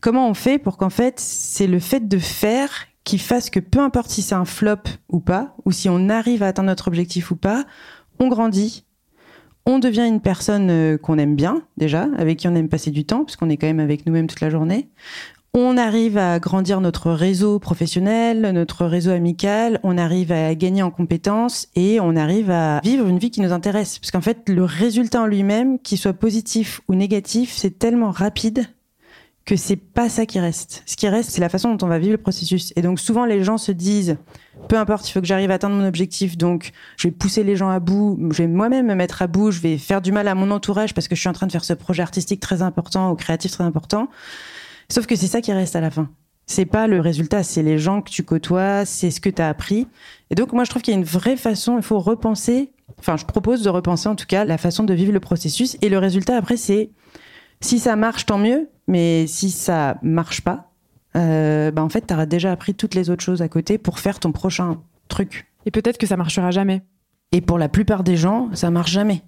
comment on fait pour qu'en fait, c'est le fait de faire qui fasse que peu importe si c'est un flop ou pas, ou si on arrive à atteindre notre objectif ou pas, on grandit, on devient une personne euh, qu'on aime bien déjà, avec qui on aime passer du temps, puisqu'on est quand même avec nous-mêmes toute la journée. On arrive à grandir notre réseau professionnel, notre réseau amical, on arrive à gagner en compétences et on arrive à vivre une vie qui nous intéresse. Parce qu'en fait, le résultat en lui-même, qu'il soit positif ou négatif, c'est tellement rapide que c'est pas ça qui reste. Ce qui reste, c'est la façon dont on va vivre le processus. Et donc souvent, les gens se disent, peu importe, il faut que j'arrive à atteindre mon objectif, donc je vais pousser les gens à bout, je vais moi-même me mettre à bout, je vais faire du mal à mon entourage parce que je suis en train de faire ce projet artistique très important ou créatif très important. Sauf que c'est ça qui reste à la fin. C'est pas le résultat, c'est les gens que tu côtoies, c'est ce que tu as appris. Et donc moi, je trouve qu'il y a une vraie façon, il faut repenser, enfin je propose de repenser en tout cas la façon de vivre le processus. Et le résultat après, c'est si ça marche, tant mieux. Mais si ça marche pas, euh, bah en fait, tu auras déjà appris toutes les autres choses à côté pour faire ton prochain truc. Et peut-être que ça marchera jamais. Et pour la plupart des gens, ça marche jamais.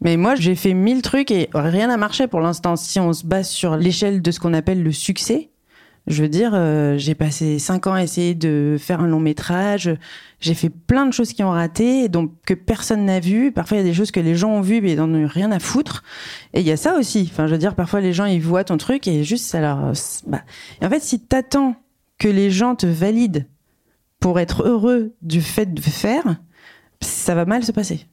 Mais moi, j'ai fait mille trucs et rien n'a marché pour l'instant. Si on se base sur l'échelle de ce qu'on appelle le succès, je veux dire, euh, j'ai passé cinq ans à essayer de faire un long métrage. J'ai fait plein de choses qui ont raté, donc que personne n'a vu. Parfois, il y a des choses que les gens ont vues, mais ils n'en ont rien à foutre. Et il y a ça aussi. Enfin, je veux dire, parfois, les gens, ils voient ton truc et juste, ça leur... Bah. Et en fait, si t'attends que les gens te valident pour être heureux du fait de faire, ça va mal se passer.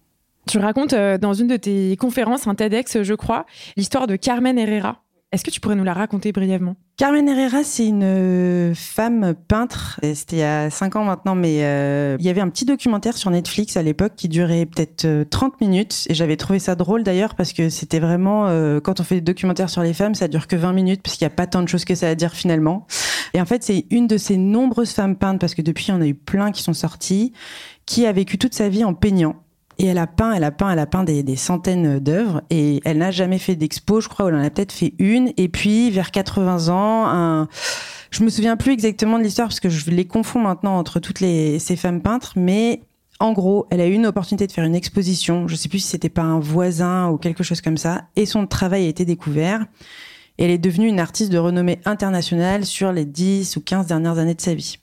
Tu racontes euh, dans une de tes conférences, un TEDx, je crois, l'histoire de Carmen Herrera. Est-ce que tu pourrais nous la raconter brièvement? Carmen Herrera, c'est une euh, femme peintre. C'était il y a cinq ans maintenant, mais euh, il y avait un petit documentaire sur Netflix à l'époque qui durait peut-être 30 euh, minutes. Et j'avais trouvé ça drôle d'ailleurs parce que c'était vraiment, quand on fait des documentaires sur les femmes, ça dure que 20 minutes parce qu'il n'y a pas tant de choses que ça à dire finalement. Et en fait, c'est une de ces nombreuses femmes peintes, parce que depuis, en a eu plein qui sont sorties, qui a vécu toute sa vie en peignant. Et elle a peint, elle a peint, elle a peint des, centaines d'œuvres et elle n'a jamais fait d'expo, je crois, elle en a peut-être fait une. Et puis, vers 80 ans, un... je me souviens plus exactement de l'histoire parce que je les confonds maintenant entre toutes ces femmes peintres, mais en gros, elle a eu une opportunité de faire une exposition. Je sais plus si c'était pas un voisin ou quelque chose comme ça. Et son travail a été découvert. Elle est devenue une artiste de renommée internationale sur les 10 ou 15 dernières années de sa vie.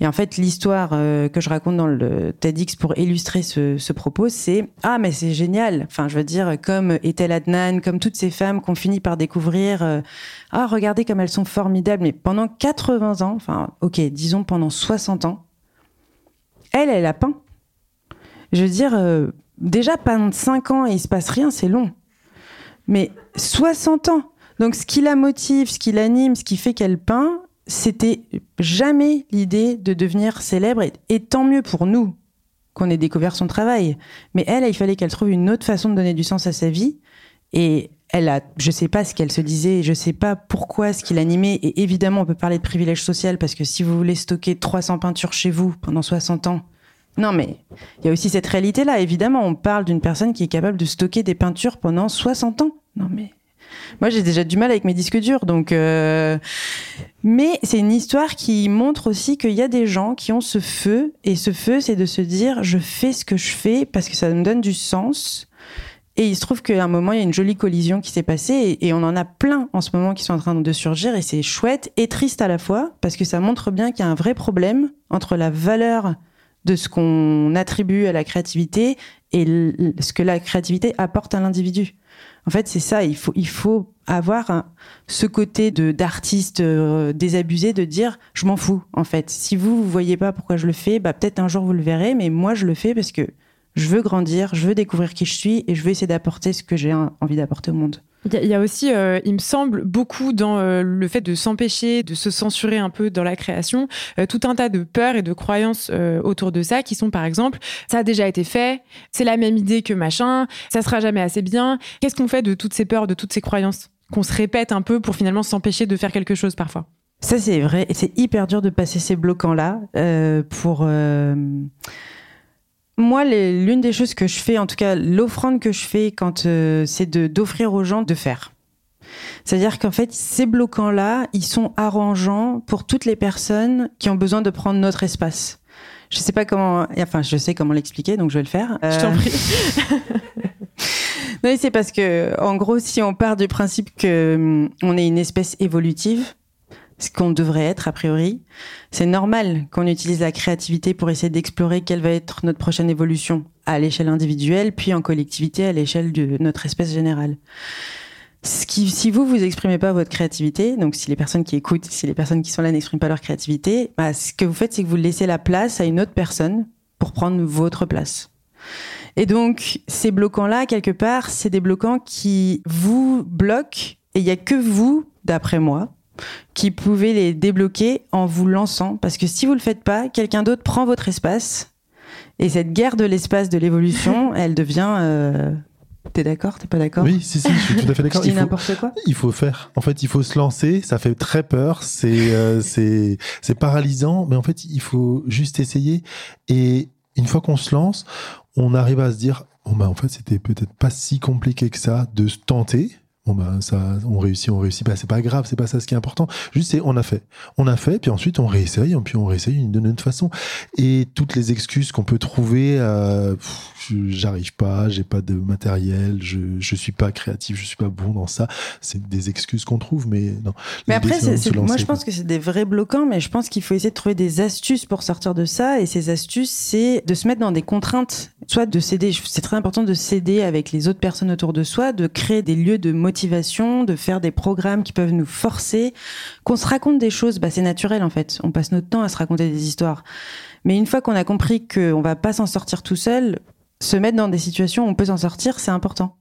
Et en fait, l'histoire euh, que je raconte dans le TEDx pour illustrer ce, propos, c'est ah mais c'est génial. Enfin, je veux dire, comme Ethel Adnan, comme toutes ces femmes qu'on finit par découvrir. Euh, ah, regardez comme elles sont formidables. Mais pendant 80 ans, enfin, ok, disons pendant 60 ans, elle, elle a peint. Je veux dire, euh, déjà pendant 5 ans et il se passe rien, c'est long. Mais 60 ans. Donc, ce qui la motive, ce qui l'anime, ce qui fait qu'elle peint, c'était jamais l'idée de devenir célèbre et, tant mieux pour nous qu'on ait découvert son travail. Mais elle, il fallait qu'elle trouve une autre façon de donner du sens à sa vie et elle a, je sais pas ce qu'elle se disait, je sais pas pourquoi ce qui l'animait. Et évidemment, on peut parler de privilège social parce que si vous voulez stocker 300 peintures chez vous pendant 60 ans, non, mais il y a aussi cette réalité-là. Évidemment, on parle d'une personne qui est capable de stocker des peintures pendant 60 ans. Non, mais moi, j'ai déjà du mal avec mes disques durs, donc. Euh, mais c'est une histoire qui montre aussi qu'il y a des gens qui ont ce feu, et ce feu, c'est de se dire, je fais ce que je fais parce que ça me donne du sens. Et il se trouve qu'à un moment, il y a une jolie collision qui s'est passée, et, on en a plein en ce moment qui sont en train de surgir, et c'est chouette et triste à la fois, parce que ça montre bien qu'il y a un vrai problème entre la valeur de ce qu'on attribue à la créativité et ce que la créativité apporte à l'individu. En fait, c'est ça. Il faut, il faut avoir ce côté de d'artiste euh, désabusé de dire je m'en fous. En fait, si vous vous voyez pas pourquoi je le fais, bah peut-être un jour vous le verrez, mais moi je le fais parce que je veux grandir, je veux découvrir qui je suis et je veux essayer d'apporter ce que j'ai envie d'apporter au monde. Il y, a aussi, euh, il me semble, beaucoup dans euh, le fait de s'empêcher, de se censurer un peu dans la création, euh, tout un tas de peurs et de croyances autour de ça qui sont par exemple, ça a déjà été fait, c'est la même idée que machin, ça sera jamais assez bien. Qu'est-ce qu'on fait de toutes ces peurs, de toutes ces croyances qu'on se répète un peu pour finalement s'empêcher de faire quelque chose parfois? Ça c'est vrai, c'est hyper dur de passer ces bloquants-là pour moi, l'une des choses que je fais, en tout cas l'offrande que je fais quand euh, c'est d'offrir aux gens de faire. C'est-à-dire qu'en fait, ces bloquants-là, ils sont arrangeants pour toutes les personnes qui ont besoin de prendre notre espace. Je sais pas comment, enfin, je sais comment l'expliquer, donc je vais le faire. Je t'en prie. non, c'est parce que, en gros, si on part du principe que hum, on est une espèce évolutive, ce qu'on devrait être a priori. C'est normal qu'on utilise la créativité pour essayer d'explorer quelle va être notre prochaine évolution à l'échelle individuelle, puis en collectivité à l'échelle de notre espèce générale. Si vous vous exprimez pas votre créativité, donc si les personnes qui écoutent, si les personnes qui sont là n'expriment pas leur créativité, bah, ce que vous faites, c'est que vous laissez la place à une autre personne pour prendre votre place. Et donc, ces bloquants-là, quelque part, c'est des bloquants qui vous bloquent et il y a que vous, d'après moi, qui pouvez les débloquer en vous lançant. Parce que si vous le faites pas, quelqu'un d'autre prend votre espace. Et cette guerre de l'espace de l'évolution, elle devient. Euh... T'es d'accord T'es pas d'accord? Oui, si, si, je suis tout à fait d'accord. dis n'importe quoi? Il faut faire. En fait, il faut se lancer. Ça fait très peur. C'est euh, c'est c'est paralysant, mais en fait, il faut juste essayer. Et une fois qu'on se lance, on arrive à se dire, bon bah en fait, c'était peut-être pas si compliqué que ça de se tenter bon ben ça on réussit on réussit pas. C'est pas grave c'est pas ça ce qui est important. Juste c'est on a fait. On a fait puis ensuite on réessaye puis on réessaye de notre façon. Et toutes les excuses qu'on peut trouver euh, j'arrive pas j'ai pas de matériel je je suis pas créatif je suis pas bon dans ça. C'est des excuses qu'on trouve mais non. Mais après c'est, moi je pense que c'est des vrais bloquants mais je pense qu'il faut essayer de trouver des astuces pour sortir de ça. Et ces astuces c'est de se mettre dans des contraintes soit de céder. C'est très important de céder avec les autres personnes autour de soi de créer des lieux de motivation de faire des programmes qui peuvent nous forcer qu'on se raconte des choses bah c'est naturel en fait on passe notre temps à se raconter des histoires mais une fois qu'on a compris qu'on va pas s'en sortir tout seul se mettre dans des situations où on peut s'en sortir, c'est important.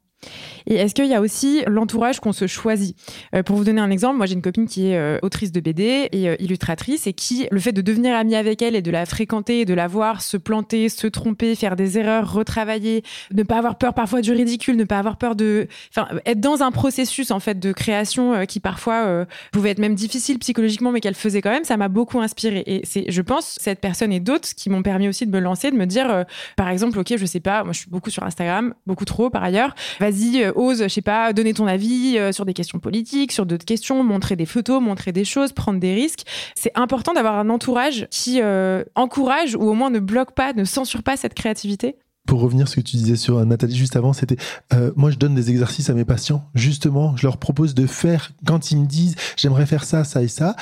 Et est-ce qu'il y a aussi l'entourage qu'on se choisit euh, Pour vous donner un exemple, moi j'ai une copine qui est euh, autrice de BD et euh, illustratrice et qui, le fait de devenir amie avec elle et de la fréquenter de la voir se planter, se tromper, faire des erreurs, retravailler, ne pas avoir peur parfois du ridicule, ne pas avoir peur de, enfin, être dans un processus en fait de création qui parfois pouvait être même difficile psychologiquement, mais qu'elle faisait quand même, ça m'a beaucoup inspiré. Et c'est, je pense, cette personne et d'autres qui m'ont permis aussi de me lancer, de me dire, par exemple, ok, je sais pas, moi je suis beaucoup sur Instagram, beaucoup trop par ailleurs. Vas-y, ose, je sais pas, donner ton avis euh, sur des questions politiques, sur d'autres questions, montrer des photos, montrer des choses, prendre des risques. C'est important d'avoir un entourage qui euh, encourage ou au moins ne bloque pas, ne censure pas cette créativité pour revenir à ce que tu disais sur Nathalie juste avant, c'était moi je donne des exercices à mes patients. Justement, je leur propose de faire quand ils me disent j'aimerais faire ça, ça et ça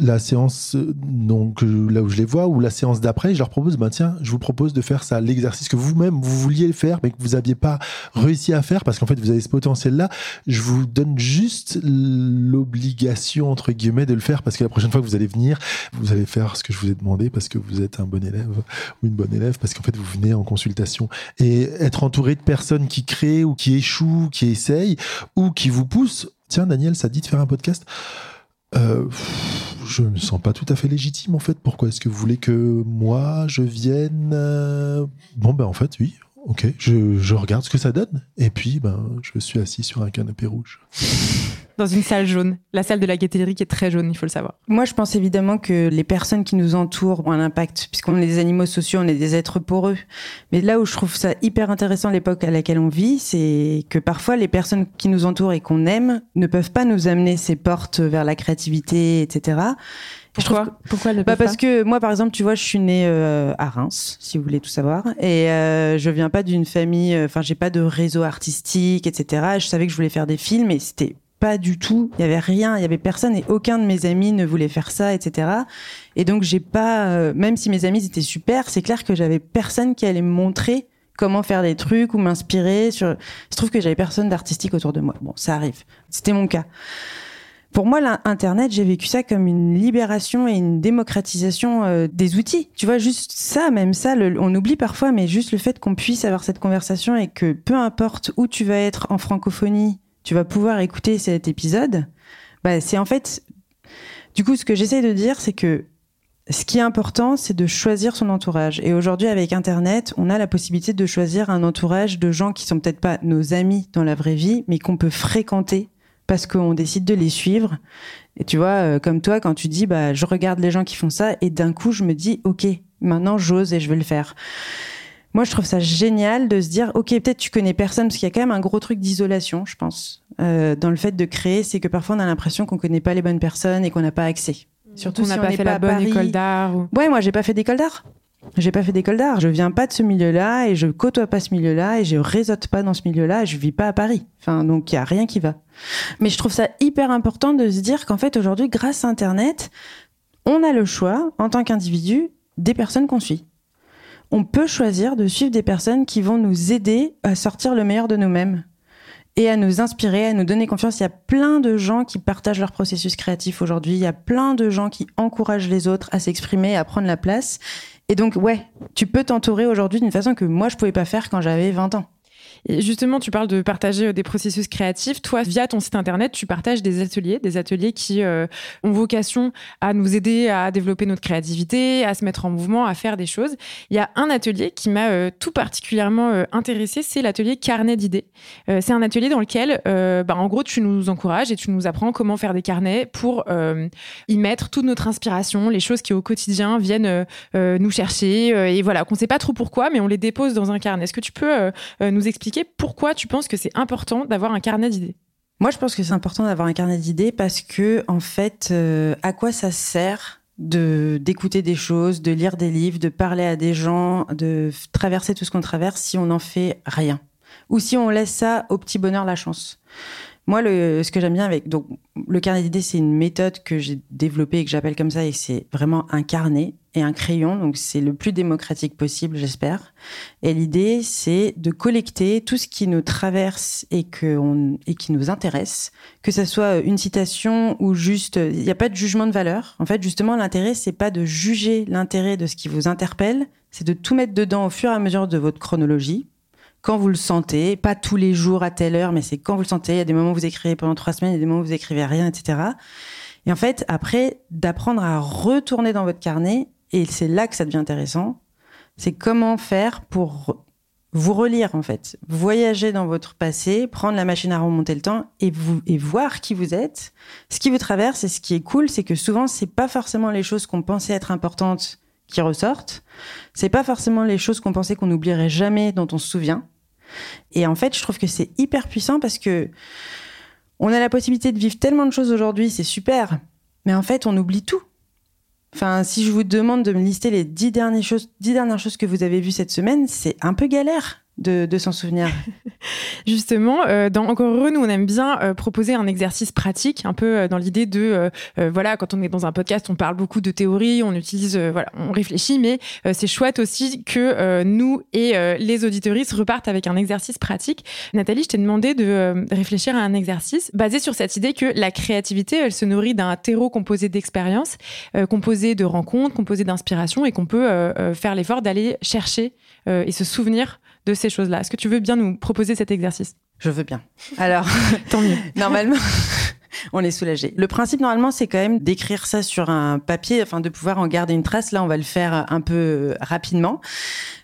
la séance donc euh, là où je les vois ou la séance d'après, je leur propose ben tiens, je vous propose de faire ça l'exercice que vous-même vous vouliez faire mais que vous aviez pas réussi à faire parce qu'en fait vous avez ce potentiel là, je vous donne juste l'obligation entre guillemets de le faire parce que la prochaine fois que vous allez venir, vous allez faire ce que je vous ai demandé parce que vous êtes un bon élève ou une bonne élève parce qu'en fait vous venez en consultation et être entouré de personnes qui créent ou qui échouent, qui essayent ou qui vous poussent. Tiens Daniel, ça dit de faire un podcast? Euh, je me sens pas tout à fait légitime en fait. Pourquoi est-ce que vous voulez que moi je vienne euh, Bon ben en fait oui, ok. Je, je, regarde ce que ça donne et puis ben je suis assis sur un canapé rouge dans une salle jaune. La salle de la gaieté qui est très jaune, il faut le savoir. Moi, je pense évidemment que les personnes qui nous entourent ont un impact, puisqu'on est des animaux sociaux, on est des êtres poreux. Mais là où je trouve ça hyper intéressant l'époque à laquelle on vit, c'est que parfois les personnes qui nous entourent et qu'on aime ne peuvent pas nous amener ces portes vers la créativité, etc. Pourquoi Pourquoi bah Parce que moi, par exemple, tu vois, je suis née euh, à Reims, si vous voulez tout savoir, et euh, je viens pas d'une famille, euh, enfin, j'ai pas de réseau artistique, etc. je savais que je voulais faire des films, et c'était pas du tout. Il y avait rien, il y avait personne et aucun de mes amis ne voulait faire ça, etc. Et donc j'ai pas, euh, même si mes amis étaient super, c'est clair que j'avais personne qui allait me montrer comment faire des trucs ou m'inspirer. Sur, je trouve que j'avais personne d'artistique autour de moi. Bon, ça arrive. C'était mon cas. Pour moi, l'Internet, j'ai vécu ça comme une libération et une démocratisation euh, des outils. Tu vois, juste ça, même ça, on oublie parfois, mais juste le fait qu'on puisse avoir cette conversation et que peu importe où tu vas être en francophonie, tu vas pouvoir écouter cet épisode, bah, c'est en fait, du coup, ce que j'essaie de dire, c'est que ce qui est important, c'est de choisir son entourage. Et aujourd'hui, avec Internet, on a la possibilité de choisir un entourage de gens qui sont peut-être pas nos amis dans la vraie vie, mais qu'on peut fréquenter parce qu'on décide de les suivre. Et tu vois, euh, comme toi, quand tu dis, bah, je regarde les gens qui font ça, et d'un coup, je me dis, ok, maintenant, j'ose et je vais le faire. Moi, je trouve ça génial de se dire, ok, peut-être tu connais personne, parce qu'il y a quand même un gros truc d'isolation, je pense, euh, dans le fait de créer, c'est que parfois on a l'impression qu'on connaît pas les bonnes personnes et qu'on n'a pas accès. Surtout on n'a pas fait la bonne école d'art. Ou... Ouais, moi j'ai pas fait d'école d'art. J'ai pas fait d'école d'art. Je viens pas de ce milieu-là et je côtoie pas ce milieu-là et je réseaute pas dans ce milieu-là. Et je vis pas à Paris. Enfin, donc il y a rien qui va. Mais je trouve ça hyper important de se dire qu'en fait aujourd'hui, grâce à Internet, on a le choix en tant qu'individu des personnes qu'on suit on peut choisir de suivre des personnes qui vont nous aider à sortir le meilleur de nous-mêmes et à nous inspirer, à nous donner confiance. Il y a plein de gens qui partagent leur processus créatif aujourd'hui. Il y a plein de gens qui encouragent les autres à s'exprimer, à prendre la place. Et donc, ouais, tu peux t'entourer aujourd'hui d'une façon que moi, je pouvais pas faire quand j'avais 20 ans. Justement, tu parles de partager euh, des processus créatifs. Toi, via ton site internet, tu partages des ateliers, des ateliers qui euh, ont vocation à nous aider à développer notre créativité, à se mettre en mouvement, à faire des choses. Il y a un atelier qui m'a euh, tout particulièrement intéressé, c'est l'atelier carnet d'idées. c'est un atelier dans lequel, bah, en gros, tu nous encourages et tu nous apprends comment faire des carnets pour y mettre toute notre inspiration, les choses qui au quotidien viennent nous chercher et voilà, qu'on ne sait pas trop pourquoi, mais on les dépose dans un carnet. Est-ce que tu peux nous expliquer pourquoi tu penses que c'est important d'avoir un carnet d'idées. Moi, je pense que c'est important d'avoir un carnet d'idées parce que, en fait, euh, à quoi ça sert de d'écouter des choses, de lire des livres, de parler à des gens, de traverser tout ce qu'on traverse si on n'en fait rien? Ou si on laisse ça au petit bonheur la chance? Moi, ce que j'aime bien avec donc le carnet d'idées, c'est une méthode que j'ai développée et que j'appelle comme ça, et c'est vraiment un carnet et un crayon. Donc, c'est le plus démocratique possible, j'espère. Et l'idée, c'est de collecter tout ce qui nous traverse et que on, et qui nous intéresse, que ça soit une citation ou juste, il n'y a pas de jugement de valeur. En fait, justement, l'intérêt, c'est pas de juger l'intérêt de ce qui vous interpelle, c'est de tout mettre dedans au fur et à mesure de votre chronologie quand vous le sentez, pas tous les jours à telle heure, mais c'est quand vous le sentez. Il y a des moments où vous écrivez pendant trois semaines, il y a des moments où vous écrivez rien, etc. Et en fait, après, d'apprendre à retourner dans votre carnet, et c'est là que ça devient intéressant, c'est comment faire pour vous relire en fait, voyager dans votre passé, prendre la machine à remonter le temps et vous et voir qui vous êtes, ce qui vous traverse et ce qui est cool, c'est que souvent c'est pas forcément les choses qu'on pensait être importantes qui ressortent. C'est pas forcément les choses qu'on pensait qu'on n'oublierait jamais, dont on se souvient. Et en fait, je trouve que c'est hyper puissant parce que on a la possibilité de vivre tellement de choses aujourd'hui, c'est super. Mais en fait, on oublie tout. Enfin, si je vous demande de me lister les dix dernières choses, dix dernières choses que vous avez vues cette semaine, c'est un peu galère. De, s'en souvenir Justement, euh, dans Encore heureux, nous, on aime bien euh, proposer un exercice pratique, un peu euh, dans l'idée de, voilà, quand on est dans un podcast, on parle beaucoup de théorie, on utilise, voilà, on réfléchit, mais c'est chouette aussi que nous et les auditoristes repartent avec un exercice pratique. Nathalie, je t'ai demandé de réfléchir à un exercice basé sur cette idée que la créativité, elle se nourrit d'un terreau composé d'expériences, composé de rencontres, composé d'inspiration, et qu'on peut faire l'effort d'aller chercher et se souvenir de ces choses-là. Est-ce que tu veux bien nous proposer cet exercice? Je veux bien. Alors, tant mieux. Normalement, on est soulagé. Le principe normalement, c'est quand même d'écrire ça sur un papier, afin de pouvoir en garder une trace. Là, on va le faire un peu rapidement.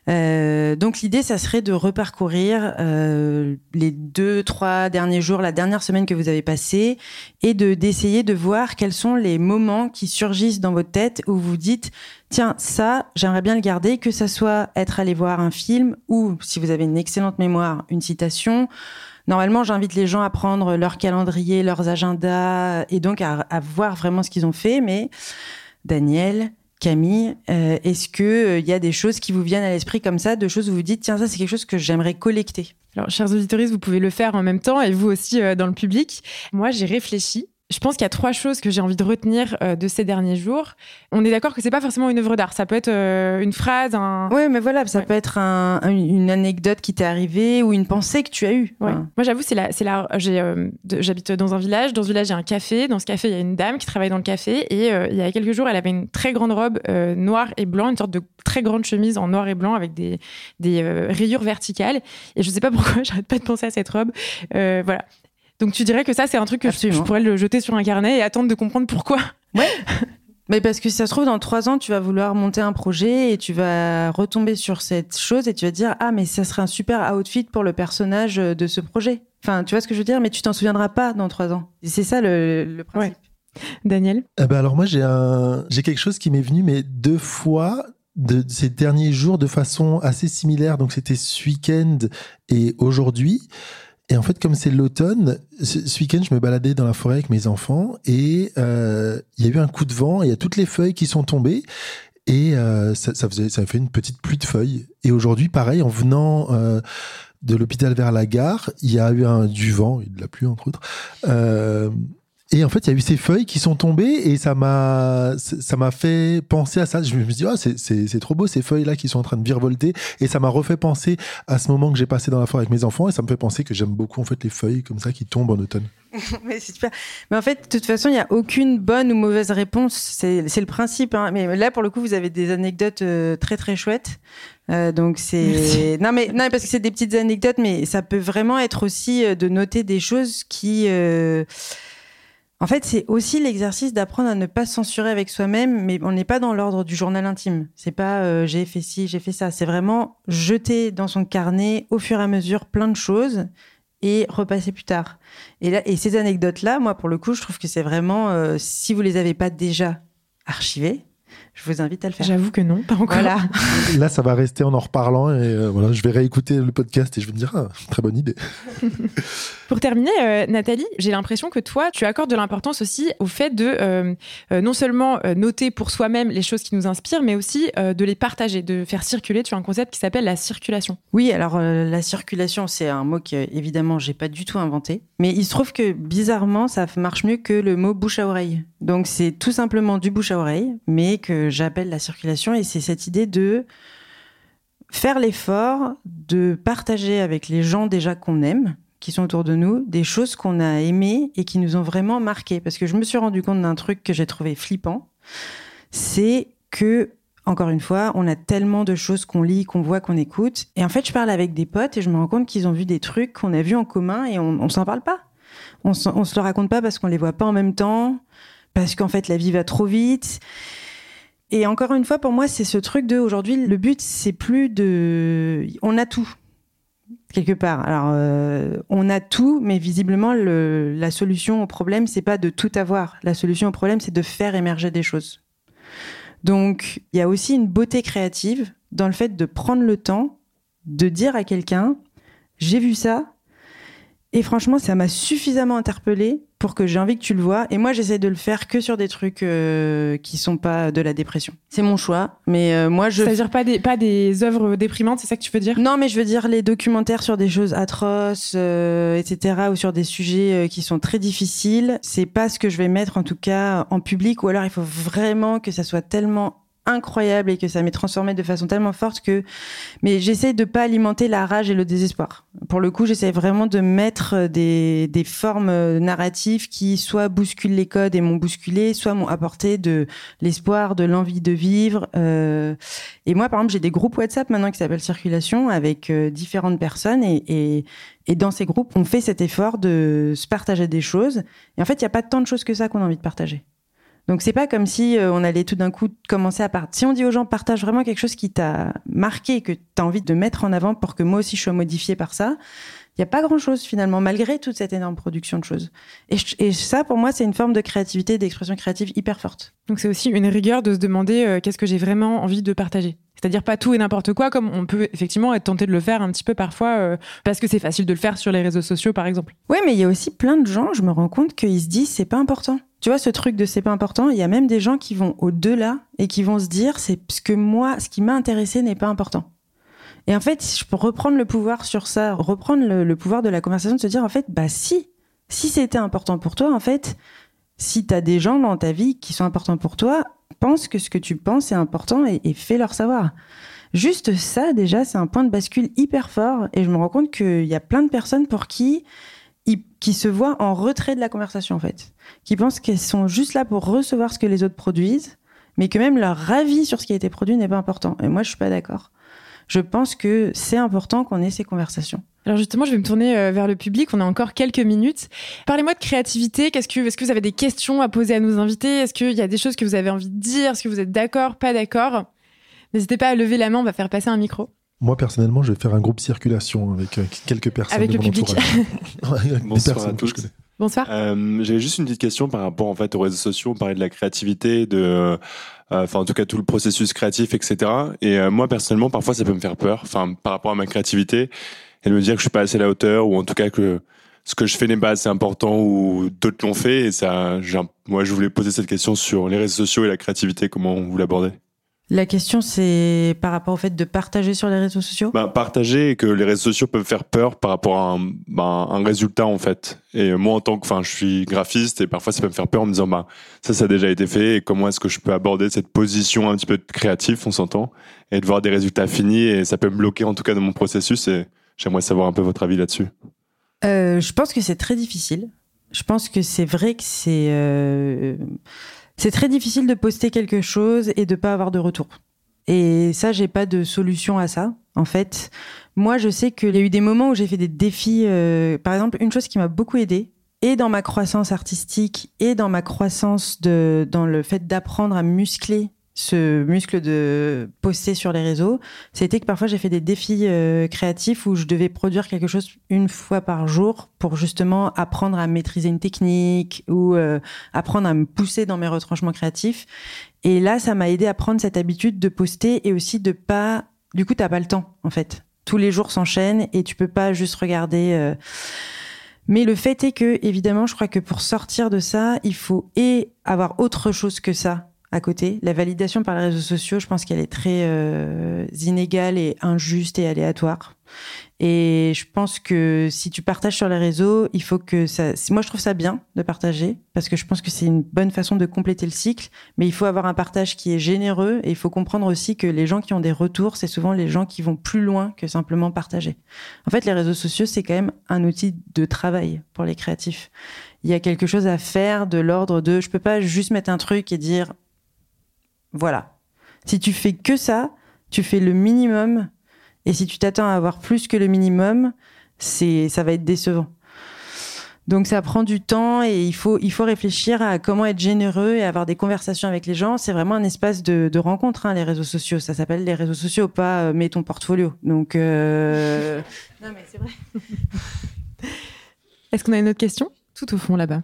Euh, donc l'idée, ça serait de reparcourir euh, les deux, trois derniers jours, la dernière semaine que vous avez passée, et de d'essayer de voir quels sont les moments qui surgissent dans votre tête où vous dites tiens ça, j'aimerais bien le garder, que ça soit être allé voir un film ou si vous avez une excellente mémoire, une citation. Normalement, j'invite les gens à prendre leur calendrier, leurs agendas et donc à, voir vraiment ce qu'ils ont fait. Mais Daniel, Camille, euh, est-ce que il euh, y a des choses qui vous viennent à l'esprit comme ça, de choses où vous dites tiens ça c'est quelque chose que j'aimerais collecter? Alors chers auditeurs, vous pouvez le faire en même temps et vous aussi euh, dans le public. Moi j'ai réfléchi je pense qu'il y a trois choses que j'ai envie de retenir euh, de ces derniers jours. On est d'accord que c'est pas forcément une œuvre d'art. Ça peut être euh, une phrase, un. Oui, mais voilà, ça peut être une anecdote qui t'est arrivée ou une pensée que tu as eue. Moi, j'avoue, c'est la, c'est la. Euh, j'habite dans un village. Dans ce village, il y a un café. Dans ce café, il y a une dame qui travaille dans le café. Et il y a quelques jours, elle avait une très grande robe noire et blanc, une sorte de très grande chemise en noir et blanc avec des, des rayures verticales. Et je sais pas pourquoi, j'arrête pas de penser à cette robe. voilà. Donc tu dirais que ça, c'est un truc que je, pourrais le jeter sur un carnet et attendre de comprendre pourquoi. Ouais. Mais parce que si ça se trouve, dans trois ans, tu vas vouloir monter un projet et tu vas retomber sur cette chose et tu vas dire Ah, mais ça serait un super outfit pour le personnage de ce projet. Enfin, tu vois ce que je veux dire, mais tu t'en souviendras pas dans trois ans. C'est ça le, principe. Daniel? Eh ben Alors, moi, j'ai un... j'ai quelque chose qui m'est venu, mais deux fois de ces derniers jours de façon assez similaire. Donc, c'était ce week-end et aujourd'hui. Et en fait, comme c'est l'automne, ce, week-end, je me baladais dans la forêt avec mes enfants et euh, il y a eu un coup de vent il y a toutes les feuilles qui sont tombées et euh, ça, ça, faisait, ça fait une petite pluie de feuilles. Et aujourd'hui, pareil, en venant euh, de l'hôpital vers la gare, il y a eu un, du vent et de la pluie, entre autres. Et en fait, il y a eu ces feuilles qui sont tombées et ça m'a, ça m'a fait penser à ça. Je me suis dit, oh, c'est trop beau ces feuilles-là qui sont en train de virevolter. Et ça m'a refait penser à ce moment que j'ai passé dans la forêt avec mes enfants. Et ça me fait penser que j'aime beaucoup en fait les feuilles comme ça qui tombent en automne. Mais c'est super. Mais en fait, de toute façon, il n'y a aucune bonne ou mauvaise réponse. C'est le principe. Hein. Mais là, pour le coup, vous avez des anecdotes euh, très très chouettes. Euh, donc c'est non mais non parce que c'est des petites anecdotes, mais ça peut vraiment être aussi euh, de noter des choses qui euh, en fait, c'est aussi l'exercice d'apprendre à ne pas censurer avec soi-même, mais on n'est pas dans l'ordre du journal intime. C'est pas euh, j'ai fait ci, j'ai fait ça. C'est vraiment jeter dans son carnet au fur et à mesure plein de choses et repasser plus tard. Et, là, et ces anecdotes-là, moi, pour le coup, je trouve que c'est vraiment, euh, si vous les avez pas déjà archivées, je vous invite à le faire. J'avoue que non, pas encore. Voilà. Là, ça va rester en en reparlant et euh, voilà, je vais réécouter le podcast et je vais me dire, ah, très bonne idée. Pour terminer, euh, Nathalie, j'ai l'impression que toi, tu accordes de l'importance aussi au fait de euh, non seulement noter pour soi-même les choses qui nous inspirent, mais aussi de les partager, de faire circuler. Tu as un concept qui s'appelle la circulation. Oui, alors la circulation, c'est un mot que évidemment j'ai pas du tout inventé, mais il se trouve que bizarrement, ça marche mieux que le mot bouche à oreille. Donc c'est tout simplement du bouche à oreille, mais que j'appelle la circulation, et c'est cette idée de faire l'effort de partager avec les gens déjà qu'on aime, qui sont autour de nous, des choses qu'on a aimées et qui nous ont vraiment marqué. Parce que je me suis rendu compte d'un truc que j'ai trouvé flippant, c'est que encore une fois, on a tellement de choses qu'on lit, qu'on voit, qu'on écoute. Et en fait, je parle avec des potes et je me rends compte qu'ils ont vu des trucs qu'on a vus en commun et on, on s'en parle pas. On, on se le raconte pas parce qu'on les voit pas en même temps, parce qu'en fait, la vie va trop vite. Et encore une fois, pour moi, c'est ce truc de aujourd'hui, le but, c'est plus de. On a tout, quelque part. Alors, euh, on a tout, mais visiblement, le, la solution au problème, c'est pas de tout avoir. La solution au problème, c'est de faire émerger des choses. Donc, il y a aussi une beauté créative dans le fait de prendre le temps de dire à quelqu'un j'ai vu ça Et franchement, ça m'a suffisamment interpellée pour que j'ai envie que tu le vois. Et moi, j'essaie de le faire que sur des trucs euh, qui sont pas de la dépression. C'est mon choix, mais euh, moi, je. C'est-à-dire pas des pas des œuvres déprimantes, c'est ça que tu veux dire? Non, mais je veux dire les documentaires sur des choses atroces, euh, etc., ou sur des sujets qui sont très difficiles. C'est pas ce que je vais mettre en tout cas en public, ou alors il faut vraiment que ça soit tellement incroyable et que ça m'est transformé de façon tellement forte que mais j'essaie de pas alimenter la rage et le désespoir. Pour le coup, j'essaie vraiment de mettre des, des formes narratives qui soit bousculent les codes et m'ont bousculé, soit m'ont apporté de l'espoir, de l'envie de vivre. Euh, et moi, par exemple, j'ai des groupes WhatsApp maintenant qui s'appellent Circulation avec euh, différentes personnes et, et, et dans ces groupes, on fait cet effort de se partager des choses. Et en fait, il n'y a pas tant de choses que ça qu'on a envie de partager. Donc c'est pas comme si euh, on allait tout d'un coup commencer à partager. Si on dit aux gens partage vraiment quelque chose qui t'a marqué, que tu as envie de mettre en avant pour que moi aussi je sois modifié par ça, il n'y a pas grand-chose finalement, malgré toute cette énorme production de choses. Et, et ça, pour moi, c'est une forme de créativité, d'expression créative hyper forte. Donc c'est aussi une rigueur de se demander euh, qu'est-ce que j'ai vraiment envie de partager. C'est-à-dire pas tout et n'importe quoi, comme on peut effectivement être tenté de le faire un petit peu parfois, euh, parce que c'est facile de le faire sur les réseaux sociaux, par exemple. Oui, mais il y a aussi plein de gens, je me rends compte qu'ils se disent c'est pas important. Tu vois, ce truc de c'est pas important, il y a même des gens qui vont au-delà et qui vont se dire c'est ce que moi, ce qui m'a intéressé n'est pas important. Et en fait, je peux reprendre le pouvoir sur ça, reprendre le, pouvoir de la conversation, de se dire en fait, bah si, si c'était important pour toi, en fait, si t'as des gens dans ta vie qui sont importants pour toi, pense que ce que tu penses est important et, et fais-leur savoir. Juste ça, déjà, c'est un point de bascule hyper fort et je me rends compte qu'il y a plein de personnes pour qui qui se voient en retrait de la conversation en fait, qui pensent qu'elles sont juste là pour recevoir ce que les autres produisent, mais que même leur avis sur ce qui a été produit n'est pas important. Et moi, je suis pas d'accord. Je pense que c'est important qu'on ait ces conversations. Alors justement, je vais me tourner euh, vers le public. On a encore quelques minutes. Parlez-moi de créativité. Qu'est-ce que, est-ce que vous avez des questions à poser à nos invités? Est-ce qu'il y a des choses que vous avez envie de dire? Est-ce que vous êtes d'accord, pas d'accord? N'hésitez pas à lever la main. On va faire passer un micro. Moi, personnellement, je vais faire un groupe circulation avec euh, quelques personnes avec de le mon public. entourage. Bonsoir personnes à que je tous. connais. Bonsoir. Euh, J'avais juste une petite question par rapport en fait aux réseaux sociaux. On parlait de la créativité, de, euh, enfin en tout cas tout le processus créatif, etc. Et euh, moi personnellement, parfois ça peut me faire peur. Enfin par rapport à ma créativité et de me dire que je suis pas assez à la hauteur ou en tout cas que ce que je fais n'est pas assez important ou d'autres l'ont fait. Et ça, moi je voulais poser cette question sur les réseaux sociaux et la créativité. Comment vous l'abordez La question, c'est par rapport au fait de partager sur les réseaux sociaux? Bah, Partager et que les réseaux sociaux peuvent faire peur par rapport à un, bah, un résultat en fait. Et moi en tant que, enfin, je suis graphiste et parfois ça peut me faire peur en me disant bah ça ça a déjà été fait et comment est-ce que je peux aborder cette position un petit peu créatif, on s'entend, et de voir des résultats finis et ça peut me bloquer en tout cas dans mon processus et j'aimerais savoir un peu votre avis là-dessus. Euh, Je pense que c'est très difficile. Je pense que c'est vrai que c'est euh, c'est très difficile de poster quelque chose et de pas avoir de retour. Et ça, j'ai pas de solution à ça. En fait, moi, je sais qu'il y a eu des moments où j'ai fait des défis. euh, par exemple, une chose qui m'a beaucoup aidée, et dans ma croissance artistique, et dans ma croissance de, dans le fait d'apprendre à muscler ce muscle de poster sur les réseaux, c'était que parfois j'ai fait des défis euh, créatifs où je devais produire quelque chose une fois par jour pour justement apprendre à maîtriser une technique ou euh, apprendre à me pousser dans mes retranchements créatifs. Et là, ça m'a aidé à prendre cette habitude de poster et aussi de pas. Du coup, t'as pas le temps en fait. Tous les jours s'enchaînent et tu peux pas juste regarder. euh, Mais le fait est que, évidemment, je crois que pour sortir de ça, il faut et avoir autre chose que ça à côté. La validation par les réseaux sociaux, je pense qu'elle est très euh, inégale et injuste et aléatoire. Et je pense que si tu partages sur les réseaux, il faut que ça. Moi, je trouve ça bien de partager parce que je pense que c'est une bonne façon de compléter le cycle. Mais il faut avoir un partage qui est généreux et il faut comprendre aussi que les gens qui ont des retours, c'est souvent les gens qui vont plus loin que simplement partager. En fait, les réseaux sociaux, c'est quand même un outil de travail pour les créatifs. Il y a quelque chose à faire de l'ordre de. Je peux pas juste mettre un truc et dire voilà. Si tu fais que ça, tu fais le minimum. Et si tu t'attends à avoir plus que le minimum, c'est, ça va être décevant. Donc ça prend du temps et il faut, il faut réfléchir à comment être généreux et avoir des conversations avec les gens. C'est vraiment un espace de, de rencontre, hein, les réseaux sociaux. Ça s'appelle les réseaux sociaux, pas euh, mets ton portfolio. Donc euh... non mais c'est vrai. Est-ce qu'on a une autre question? Tout au fond là-bas.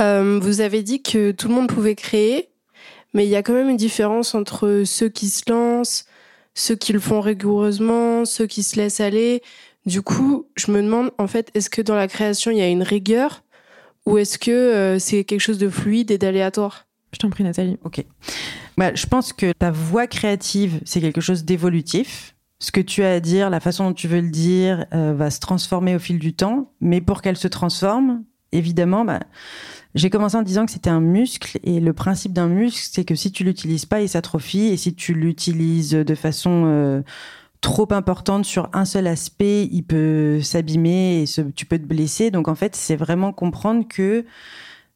Euh, vous avez dit que tout le monde pouvait créer, mais il y a quand même une différence entre ceux qui se lancent, ceux qui le font rigoureusement, ceux qui se laissent aller. Du coup, je me demande, en fait, est-ce que dans la création, il y a une rigueur ou est-ce que euh, c'est quelque chose de fluide et d'aléatoire? Je t'en prie, Nathalie. Ok. Bah, je pense que ta voix créative, c'est quelque chose d'évolutif. Ce que tu as à dire, la façon dont tu veux le dire, euh, va se transformer au fil du temps. Mais pour qu'elle se transforme, évidemment, bah, j'ai commencé en disant que c'était un muscle. Et le principe d'un muscle, c'est que si tu l'utilises pas, il s'atrophie. Et si tu l'utilises de façon euh, trop importante sur un seul aspect, il peut s'abîmer et tu peux te blesser. Donc en fait, c'est vraiment comprendre que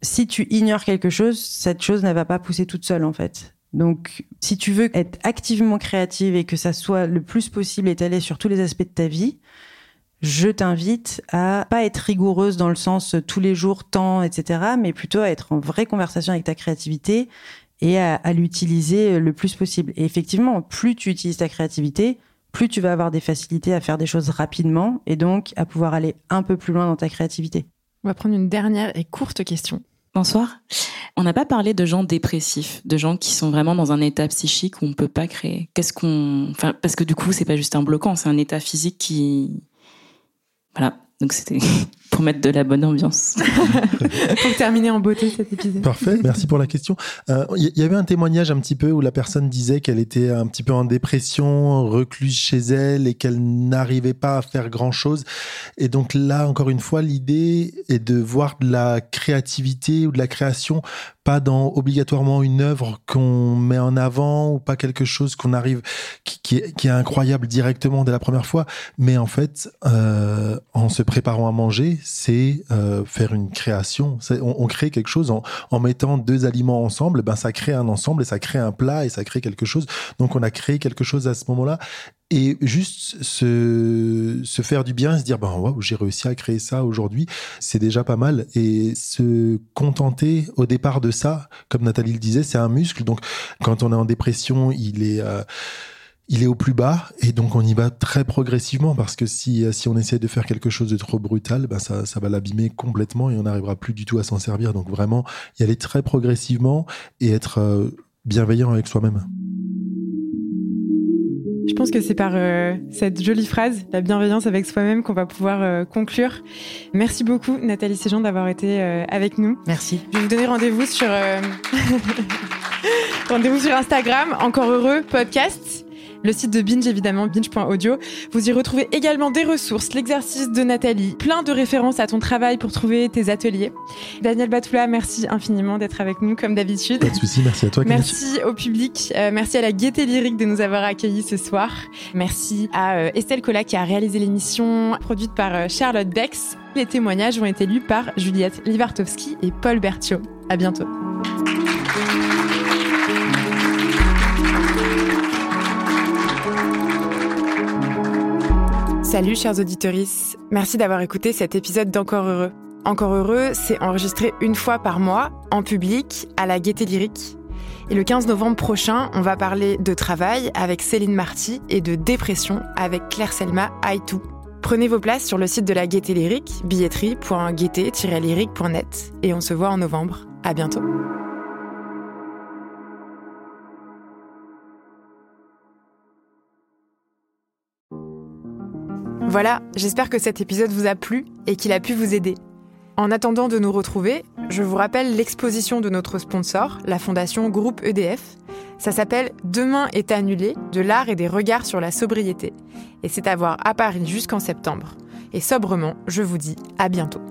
si tu ignores quelque chose, cette chose ne va pas pousser toute seule en fait. Donc si tu veux être activement créative et que ça soit le plus possible étalé sur tous les aspects de ta vie, je t'invite à pas être rigoureuse dans le sens tous les jours, temps, etc., mais plutôt à être en vraie conversation avec ta créativité et à, à l'utiliser le plus possible. Et effectivement, plus tu utilises ta créativité, plus tu vas avoir des facilités à faire des choses rapidement et donc à pouvoir aller un peu plus loin dans ta créativité. On va prendre une dernière et courte question. Bonsoir. On n'a pas parlé de gens dépressifs, de gens qui sont vraiment dans un état psychique où on peut pas créer. Qu'est-ce qu'on, enfin, parce que du coup, c'est pas juste un bloquant, c'est un état physique qui, voilà. Donc c'était pour mettre de la bonne ambiance. pour terminer en beauté cet épisode. Parfait, merci pour la question. Il euh, y, avait un témoignage un petit peu où la personne disait qu'elle était un petit peu en dépression, recluse chez elle et qu'elle n'arrivait pas à faire grand-chose. Et donc là, encore une fois, l'idée est de voir de la créativité ou de la création pas dans obligatoirement une œuvre qu'on met en avant ou pas quelque chose qu'on arrive qui, qui, est, qui, est, incroyable directement dès la première fois, mais en fait, euh, en se préparant à manger, c'est euh, faire une création. On, crée quelque chose en, mettant deux aliments ensemble, ben ça crée un ensemble et ça crée un plat et ça crée quelque chose. Donc on a créé quelque chose à ce moment-là et juste se, se faire du bien, se dire ben waouh j'ai réussi à créer ça aujourd'hui, c'est déjà pas mal et se contenter au départ de ça, comme Nathalie le disait, c'est un muscle. Donc quand on est en dépression, il est euh, il est au plus bas et donc on y va très progressivement parce que si, si on essaie de faire quelque chose de trop brutal, ben ça, ça va l'abîmer complètement et on n'arrivera plus du tout à s'en servir. Donc vraiment y aller très progressivement et être euh, bienveillant avec soi-même. Je pense que c'est par euh, cette jolie phrase, la bienveillance avec soi-même, qu'on va pouvoir euh, conclure. Merci beaucoup, Nathalie Séjean, d'avoir été euh, avec nous. Merci. Je vais vous donner rendez-vous sur rendez-vous sur Instagram. Encore heureux podcast le site de Binge évidemment, binge.audio. Vous y retrouvez également des ressources, l'exercice de Nathalie, plein de références à ton travail pour trouver tes ateliers. Daniel Batoula, merci infiniment d'être avec nous comme d'habitude. Pas de souci, merci à toi. Merci au public, euh, merci à la Gaieté Lyrique de nous avoir accueillis ce soir. Merci à euh, Estelle Collat qui a réalisé l'émission produite par euh, Charlotte Bex. Les témoignages ont été lus par Juliette Livartowski et Paul Berthiaud. À bientôt. Salut chers auditeurs, merci d'avoir écouté cet épisode d'Encore Heureux. Encore Heureux, c'est enregistré une fois par mois, en public, à la Gaieté Lyrique. Et le 15 novembre prochain, on va parler de travail avec Céline Marty et de dépression avec Claire Selma Aitou. Prenez vos places sur le site de la Gaieté Lyrique, billetterie.gaieté-lyrique.net et on se voit en novembre. À bientôt. Voilà, j'espère que cet épisode vous a plu et qu'il a pu vous aider. En attendant de nous retrouver, je vous rappelle l'exposition de notre sponsor, la fondation Groupe EDF. Ça s'appelle Demain est annulé, de l'art et des regards sur la sobriété. Et c'est à voir à Paris jusqu'en septembre. Et sobrement, je vous dis à bientôt.